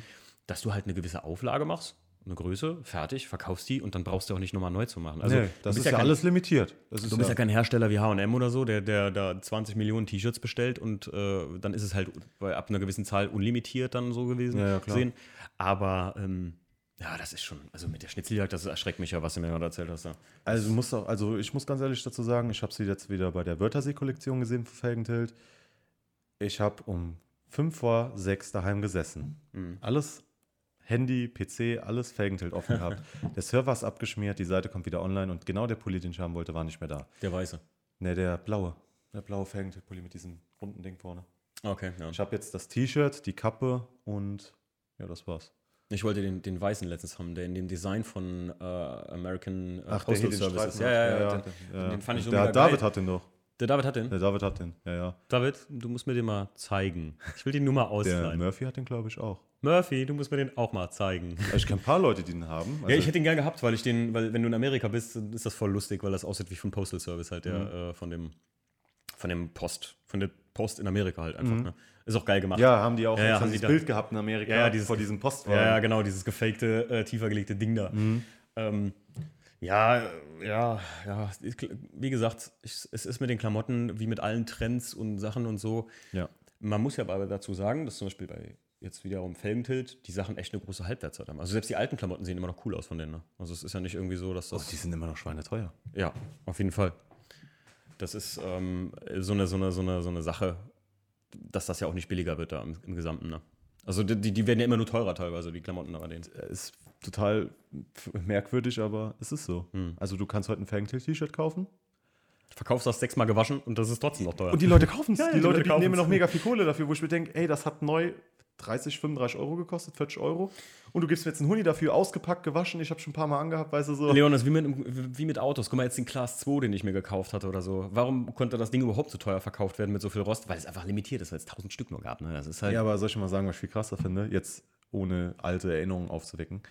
dass du halt eine gewisse Auflage machst, eine Größe, fertig, verkaufst die und dann brauchst du auch nicht nochmal neu zu machen. Also nee, das ist ja, kein- alles limitiert. Du bist ja kein Hersteller wie HM oder so, der, der da 20 Millionen T-Shirts bestellt und äh, dann ist es halt bei, ab einer gewissen Zahl unlimitiert dann so gewesen. Ja, ja. Sehen. Aber ähm, ja, das ist schon, also mit der Schnitzeljagd, das erschreckt mich ja, was du mir gerade erzählt hast. Da. Also, muss auch, also ich muss ganz ehrlich dazu sagen, ich habe sie jetzt wieder bei der Wörthersee-Kollektion gesehen für Felgentilt. Ich habe um 5 vor 6 daheim gesessen. Mhm. Alles Handy, PC, alles Felgentilt offen gehabt. der Server ist abgeschmiert, die Seite kommt wieder online und genau der Pulli, den ich haben wollte, war nicht mehr da. Der Weiße. Ne, der blaue. Der blaue Felgentilt-Pulli mit diesem runden Ding vorne. Okay, ja. Ich habe jetzt das T-Shirt, die Kappe und ja, das war's. Ich wollte den, den Weißen letztens haben, der in dem Design von äh, American äh, Ach, den Service ist. Ja, ja, ja. den, Den, ja. den fand ich so der mega David geil. hat den doch. Der David hat den. Der David hat den, ja, ja. David, du musst mir den mal zeigen. Ich will den nur mal Der ausleihen. Murphy hat den, glaube ich, auch. Murphy, du musst mir den auch mal zeigen. Ich kenne ein paar Leute, die den haben. ja, ich hätte ihn gern gehabt, weil ich den, weil wenn du in Amerika bist, dann ist das voll lustig, weil das aussieht wie von Postal Service halt, der Mhm. äh, von dem, von dem Post, von der Post in Amerika halt einfach. Ne? Ist auch geil gemacht. Mhm. ja, haben die auch Ja, ja, haben haben die dieses Bild gehabt in Amerika Ja, dieses- vor diesem Postwagen. Ja, ja, genau, dieses gefakte, äh, tiefer gelegte Ding da. Mhm. Ähm, ja, äh, ja, ja. ich- Wie gesagt, ich, es ist mit den Klamotten wie mit allen Trends und Sachen und so. Ja. Man muss ja aber dazu sagen, dass zum Beispiel bei jetzt wiederum Felgentilt die Sachen echt eine große Halbwertszeit haben. Also selbst die alten Klamotten sehen immer noch cool aus von denen. Ne? Also es ist ja nicht irgendwie so, dass Oh, das. die sind immer noch schweineteuer. Ja, auf jeden Fall. Das ist ähm, so, eine, so, eine, so, eine, so eine Sache, dass das ja auch nicht billiger wird da im, im Gesamten. Ne? Also die, die werden ja immer nur teurer teilweise, die Klamotten aber denen. Ist total merkwürdig, aber es ist so. Also du kannst heute ein Fangtail-T-Shirt kaufen. Verkaufst das sechsmal gewaschen und das ist trotzdem noch teuer. Und die Leute kaufen es. Ja, ja, die, die Leute Leute die nehmen noch mega viel Kohle dafür, wo ich mir denke, ey, das hat neu 30, 35 Euro gekostet, 40 Euro. Und du gibst mir jetzt einen Huni dafür, ausgepackt, gewaschen. Ich habe schon ein paar Mal angehabt, weißt du so. Leon, das ist wie mit, wie mit Autos. Guck mal, jetzt den Class 2, den ich mir gekauft hatte oder so. Warum konnte das Ding überhaupt so teuer verkauft werden mit so viel Rost? Weil es einfach limitiert ist, weil es 1000 Stück nur gab. Ne? Das ist halt. Ja, aber soll ich mal sagen, was ich viel krasser finde? Jetzt ohne alte Erinnerungen aufzuwecken.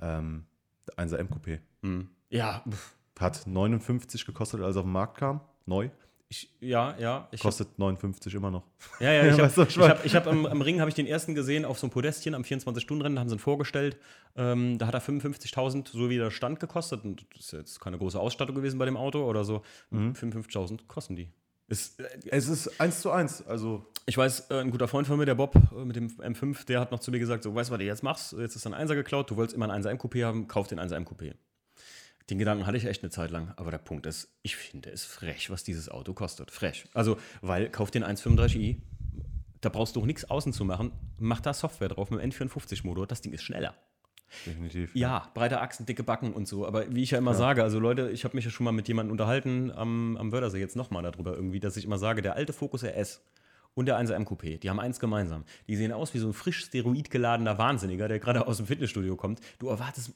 Ähm, der 1er M-Coupé Hm. ja, hat 59 gekostet, als er auf den Markt kam. Neu. Ich, ja, ja. Ich hab, Kostet 59 immer noch. ja, ja, ich habe ich hab, ich hab am, am Ring habe ich den ersten gesehen auf so einem Podestchen am 24-Stunden-Rennen, haben sie ihn vorgestellt. Ähm, da hat er 55.000, so wie der Stand gekostet. Und das ist jetzt keine große Ausstattung gewesen bei dem Auto oder so. Mhm. 55.000 kosten die. Ist, äh, Es ist 1 zu 1. Also, Ich weiß, äh, ein guter Freund von mir, der Bob äh, mit dem M5, der hat noch zu mir gesagt: So, weißt du, was du jetzt machst? Jetzt ist dein Einser geklaut, du wolltest immer einen 1er M-Coupé haben, kauf den 1er M-Coupé. Den Gedanken hatte ich echt eine Zeit lang, aber der Punkt ist, ich finde es frech, was dieses Auto kostet. Frech. Also, weil, kauf den 135i, da brauchst du auch nichts außen zu machen, mach da Software drauf mit dem N54-Motor, das Ding ist schneller. definitiv. Ja, breite Achsen, dicke Backen und so. Aber wie ich ja immer sage, also Leute, ich habe mich ja schon mal mit jemandem unterhalten am, am Wörthersee jetzt nochmal darüber irgendwie, dass ich immer sage, der alte Focus RS und der 1er M Coupé, die haben eins gemeinsam. Die sehen aus wie so ein frisch steroidgeladener Wahnsinniger, der gerade aus dem Fitnessstudio kommt. Du erwartest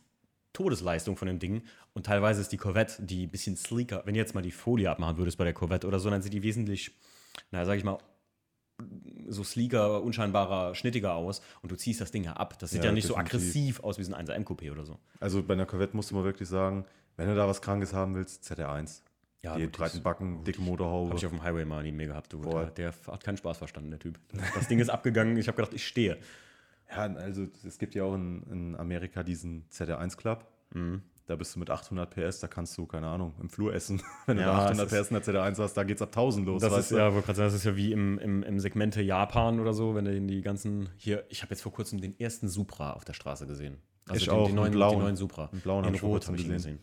Todesleistung von dem Ding und teilweise ist die Corvette, die ein bisschen sleeker, wenn du jetzt mal die Folie abmachen würdest bei der Corvette oder so, dann sieht die wesentlich, naja, sag ich mal, so sleeker, unscheinbarer, schnittiger aus und du ziehst das Ding ja ab. Das sieht ja, Ja, nicht so definitiv. aggressiv aus wie so ein 1er M Coupé oder so. Also bei einer Corvette musst du mal wirklich sagen, wenn du da was Krankes haben willst, ZR1. Ja, die breiten Backen, dicke Motorhaube. Habe ich auf dem Highway mal neben mir gehabt. Du. Der, der hat keinen Spaß verstanden, der Typ. Das Ding ist abgegangen. Ich habe gedacht, ich stehe. Ja, also es gibt ja auch in, in Amerika diesen ZR1 Club. Mhm. Da bist du mit 800 PS, da kannst du, keine Ahnung, im Flur essen. Wenn du Ja, da 800 es ist- PS in der ZR1 hast, da geht's ab 1000 los. Das ist du? ja, sagen, das ist ja wie im, im, im Segmente Japan oder so, wenn du die ganzen hier. Ich habe jetzt vor kurzem den ersten Supra auf der Straße gesehen. Also Ich den, auch, den neuen, blauen. den neuen Supra. Einen blauen in hab ich vor Rot kurzem habe gesehen. gesehen.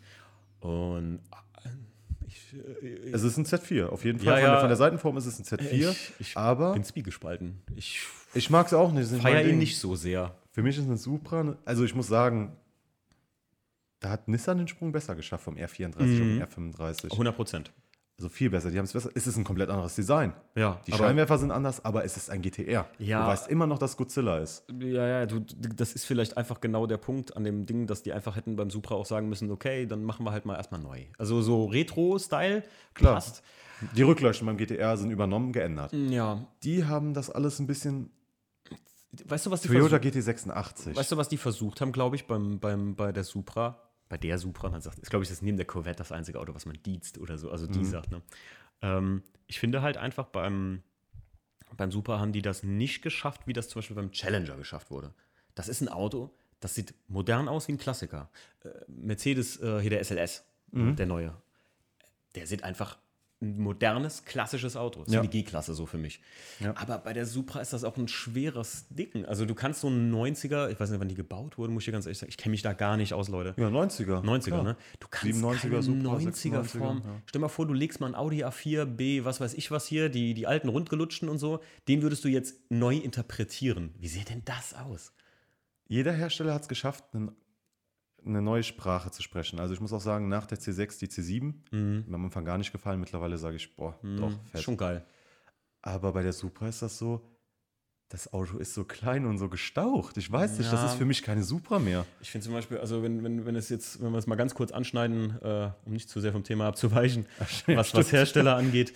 Und äh, ich, äh, Es ist ein Z4, auf jeden Fall. Ja, von. Der, von der Seitenform ist es ein Z4. Ich- ich aber bin zwiegespalten. Ich ich mag es auch nicht. mein ihn Ding. nicht so sehr. Für mich ist ein Supra, also ich muss sagen, da hat Nissan den Sprung besser geschafft vom R34 Mhm. auf den R35. 100 Prozent. Also viel besser. Die haben es besser. Es ist ein komplett anderes Design. Ja, Die Scheinwerfer sind anders, aber es ist ein GTR. Ja. Du weißt immer noch, dass Godzilla ist. Ja, ja, du, das ist vielleicht einfach genau der Punkt an dem Ding, dass die einfach hätten beim Supra auch sagen müssen, okay, dann machen wir halt mal erstmal neu. Also so Retro-Style, Klar. passt. Die Rückleuchten beim GTR sind übernommen, geändert. Ja. Die haben das alles ein bisschen. Weißt du, was die Toyota versucht, GT86. weißt du, was die versucht haben, glaube ich, beim, beim, bei der Supra? Bei der Supra, man sagt, ist, glaube ich, das neben der Corvette das einzige Auto, was man dienst oder so, also die Mhm. sagt, ne? Ähm, ich finde halt einfach beim, beim Supra haben die das nicht geschafft, wie das zum Beispiel beim Challenger geschafft wurde. Das ist ein Auto, das sieht modern aus wie ein Klassiker. Äh, Mercedes, äh, hier der SLS, Mhm. der neue. Der sieht einfach ein modernes, klassisches Auto. Das ist Ja. eine G-Klasse so für mich. Ja. Aber bei der Supra ist das auch ein schweres Ding. Also du kannst so einen 90er, ich weiß nicht, wann die gebaut wurden, muss ich dir ganz ehrlich sagen, ich kenne mich da gar nicht aus, Leute. Ja, 90er. 90er, Klar. ne? Du kannst 97er keine Supra, 90er 96er, Form. ja. Stell mal vor, du legst mal ein Audi A4, B, was weiß ich was hier, die, die alten rundgelutschten und so, den würdest du jetzt neu interpretieren. Wie sähe denn das aus? Jeder Hersteller hat es geschafft, einen, eine neue Sprache zu sprechen. Also ich muss auch sagen, nach der C6 die C7, mir am Anfang gar nicht gefallen. Mittlerweile sage ich, boah, doch, Hm, fett. Schon geil. Aber bei der Supra ist das so, das Auto ist so klein und so gestaucht. Ich weiß nicht, das Ja. ist für mich keine Supra mehr. Ich finde zum Beispiel, also wenn, wenn, wenn es jetzt, wenn wir es mal ganz kurz anschneiden, äh, um nicht zu sehr vom Thema abzuweichen, was, was Hersteller angeht,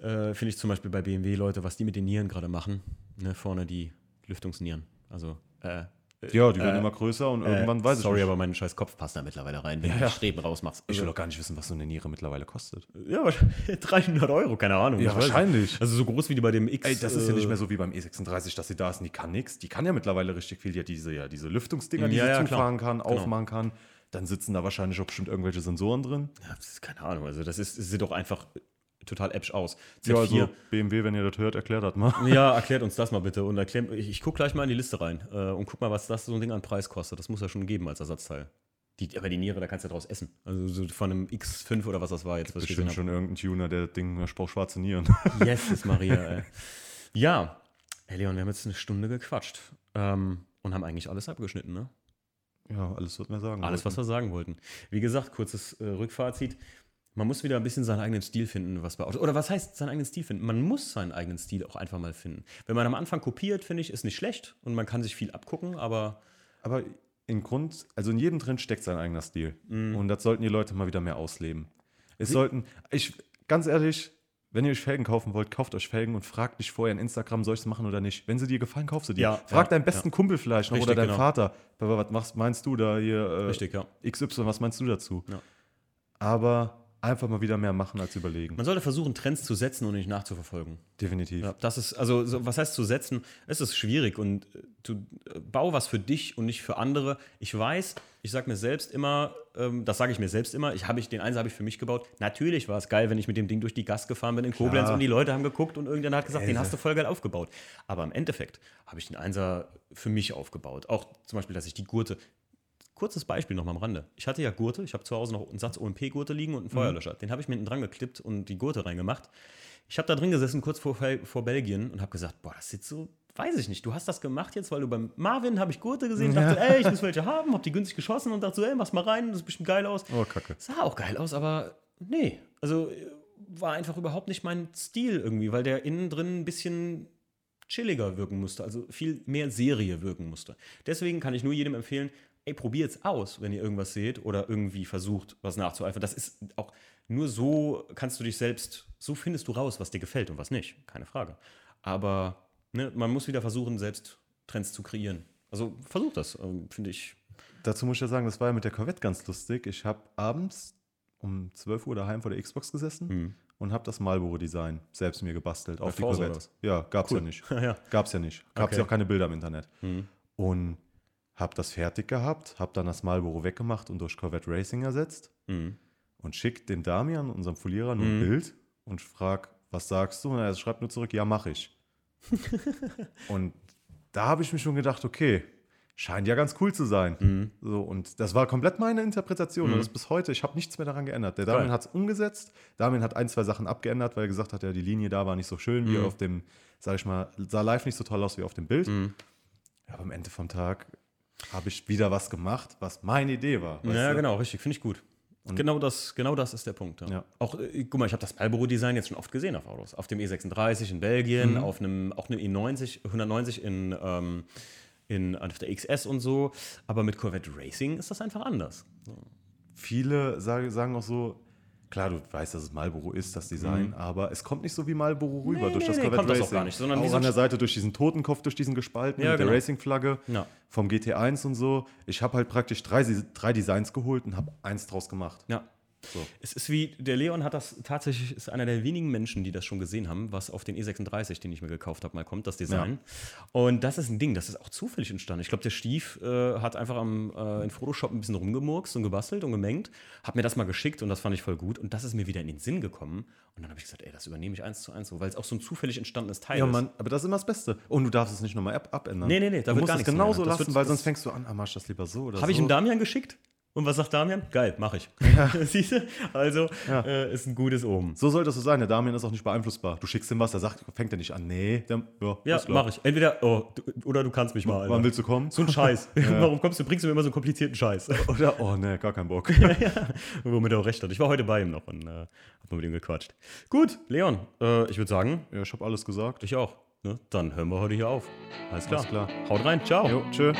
äh, finde ich zum Beispiel bei BMW, Leute, was die mit den Nieren gerade machen, ne, vorne die Lüftungsnieren. Also, äh, Ja, die werden Äh, immer größer und irgendwann äh, weiß ich Sorry, nicht. aber mein scheiß Kopf passt da mittlerweile rein, wenn Ja, du die Streben rausmachst. Ich will Also, doch gar nicht wissen, was so eine Niere mittlerweile kostet. ja, wahrscheinlich 300 Euro, keine Ahnung. Ja, nicht. wahrscheinlich. Also so groß wie die bei dem X. Ey, das ist ja nicht äh, mehr so wie beim E36, dass sie da ist und die kann nichts. Die kann ja mittlerweile richtig viel. Die hat diese, ja, diese Lüftungsdinger, die Ja, sie ja, klar. zufahren kann, Genau. aufmachen kann. Dann sitzen da wahrscheinlich auch bestimmt irgendwelche Sensoren drin. Ja, das ist keine Ahnung. Also das ist, sieht doch einfach total äpsch aus. Ja, Z4. also BMW, wenn ihr das hört, erklärt das mal. Ja, erklärt uns das mal bitte. Und erklär, ich, ich gucke gleich mal in die Liste rein äh, und guck mal, was das so ein Ding an Preis kostet. Das muss ja schon geben als Ersatzteil. Die, aber die Niere, da kannst du ja draus essen. Also so von einem X5 oder was das war jetzt, was ich Bestimmt schon irgendein Tuner, der Ding, Spruch schwarze Nieren. Yes, ist Maria, ey. Ja, Hey Leon, wir haben jetzt eine Stunde gequatscht ähm, und haben eigentlich alles abgeschnitten, ne? Ja, alles, was wir sagen Alles, was wir sagen wollten. Wie gesagt, kurzes äh, Rückfazit. Man muss wieder ein bisschen seinen eigenen Stil finden, was bei Autos. Oder was heißt seinen eigenen Stil finden? Man muss seinen eigenen Stil auch einfach mal finden. Wenn man am Anfang kopiert, finde ich, ist nicht schlecht und man kann sich viel abgucken, aber Aber im Grund, also in jedem drin steckt sein eigener Stil. Mhm. Und das sollten die Leute mal wieder mehr ausleben. Es sollten, ich, ganz ehrlich, wenn ihr euch Felgen kaufen wollt, kauft euch Felgen und fragt dich vorher in Instagram, soll ich es machen oder nicht. Wenn sie dir gefallen, kauf sie dir. Ja, Frag ja, deinen besten Kumpel vielleicht noch Richtig, oder deinen genau. Vater. Was machst, meinst du da hier? Äh, richtig, ja. XY, was meinst du dazu? Ja. Aber einfach mal wieder mehr machen als überlegen. Man sollte versuchen, Trends zu setzen und nicht nachzuverfolgen. Definitiv. Ja, das ist, also, so, was heißt zu setzen? Es ist schwierig und äh, du äh, bau was für dich und nicht für andere. Ich weiß, ich sage mir selbst immer, ähm, das sage ich mir selbst immer, ich habe ich, den Einser habe ich für mich gebaut. Natürlich war es geil, wenn ich mit dem Ding durch die Gas gefahren bin in Koblenz und die Leute haben geguckt und irgendjemand hat gesagt, den hast du voll geil aufgebaut. Aber im Endeffekt habe ich den Einser für mich aufgebaut. Auch zum Beispiel, dass ich die Gurte, Kurzes Beispiel noch mal am Rande. Ich hatte ja Gurte, ich habe zu Hause noch einen Satz OMP-Gurte liegen und einen Feuerlöscher. Den habe ich mir hinten dran geklippt und die Gurte reingemacht. Ich habe da drin gesessen, kurz vor, vor Belgien und habe gesagt, boah, das sieht so, weiß ich nicht, du hast das gemacht jetzt, weil du beim Marvin habe ich Gurte gesehen, dachte, ey, ich muss welche haben, habe die günstig geschossen und dachte so, ey, mach's mal rein, das sieht bestimmt geil aus. Oh, Kacke. Sah auch geil aus, aber nee, also war einfach überhaupt nicht mein Stil irgendwie, weil der innen drin ein bisschen chilliger wirken musste, also viel mehr Serie wirken musste. Deswegen kann ich nur jedem empfehlen, ey, probiert's aus, wenn ihr irgendwas seht oder irgendwie versucht, was nachzueifern. Das ist auch nur so kannst du dich selbst, so findest du raus, was dir gefällt und was nicht, keine Frage. Aber ne, man muss wieder versuchen, selbst Trends zu kreieren. Also versucht das, ähm, finde ich. Dazu muss ich ja sagen, das war ja mit der Corvette ganz lustig. Ich habe abends um 12 Uhr daheim vor der Xbox gesessen und habe das Marlboro-Design selbst mir gebastelt auf die Corvette. Ja, gab's ja nicht. ja. Gab's ja nicht. Gab's Okay. ja auch keine Bilder im Internet. Und habe das fertig gehabt, habe dann das Marlboro weggemacht und durch Corvette Racing ersetzt Mhm. und schickt dem Damian, unserem Folierer, nur ein Bild und frag, was sagst du? Und er schreibt nur zurück, ja, mach ich. und da habe ich mir schon gedacht, okay, scheint ja ganz cool zu sein. So, und das war komplett meine Interpretation und das bis heute, ich habe nichts mehr daran geändert. Der Damian Geil. hat es umgesetzt, Damian hat ein, zwei Sachen abgeändert, weil er gesagt hat, ja, die Linie da war nicht so schön wie auf dem, sag ich mal, sah live nicht so toll aus wie auf dem Bild. Aber am Ende vom Tag habe ich wieder was gemacht, was meine Idee war. Ja, du? genau, richtig, finde ich gut. genau, das, genau das ist der Punkt. Ja. Ja. Auch, äh, guck mal, ich habe das Marlboro-Design jetzt schon oft gesehen auf Autos. Auf dem E36 in Belgien, auf einem, auch einem E90, 190 in, ähm, in, auf der XS und so. Aber mit Corvette Racing ist das einfach anders. Viele sage, sagen auch so, klar, du weißt, dass es Marlboro ist, das Design, aber es kommt nicht so wie Marlboro rüber Nee, durch nee, das nee, Corvette kommt das auch Racing. gar nicht, sondern auch an der Seite durch diesen Totenkopf, durch diesen gespalten Ja, mit genau. der Racing-Flagge Ja. vom GT1 und so. Ich habe halt praktisch drei, drei Designs geholt und habe eins draus gemacht. Ja. So. Es ist wie, der Leon hat das tatsächlich, ist einer der wenigen Menschen, die das schon gesehen haben, was auf den E36, den ich mir gekauft habe, mal kommt, das Design. Und das ist ein Ding, das ist auch zufällig entstanden. Ich glaube, der Stief äh, hat einfach am, äh, in Photoshop ein bisschen rumgemurkst und gebastelt und gemengt, hat mir das mal geschickt und das fand ich voll gut. Und das ist mir wieder in den Sinn gekommen. Und dann habe ich gesagt, ey, das übernehme ich eins zu eins so, weil es auch so ein zufällig entstandenes Teil Ja, ist. Mann, aber das ist immer das Beste. Und du darfst es nicht nochmal ab abändern. Nee, nee, nee, da du wird musst gar es genauso lassen, wird- weil sonst fängst du an, ah, mach das lieber so oder Habe ich so. ihm Damian geschickt? Und was sagt Damian? Geil, mache ich. Siehst du? Also, äh, ist ein gutes Oben. So sollte es so sein. Der Damian ist auch nicht beeinflussbar. Du schickst ihm was, der sagt, fängt er nicht an. Nee, der, ja, Ja, mache ich. Entweder, oh, du, oder du kannst mich mal. Alter. Wann willst du kommen? So ein Scheiß. Warum kommst du, bringst du mir immer so einen komplizierten Scheiß? Oder, oh nee, gar keinen Bock. Womit er auch recht hat. Ich war heute bei ihm noch und äh, hab mal mit ihm gequatscht. Gut, Leon, äh, ich würde sagen, ja, ich habe alles gesagt. ich auch. Ne? Dann hören wir heute hier auf. Alles klar. Alles klar. Haut rein, ciao. Jo, tschö.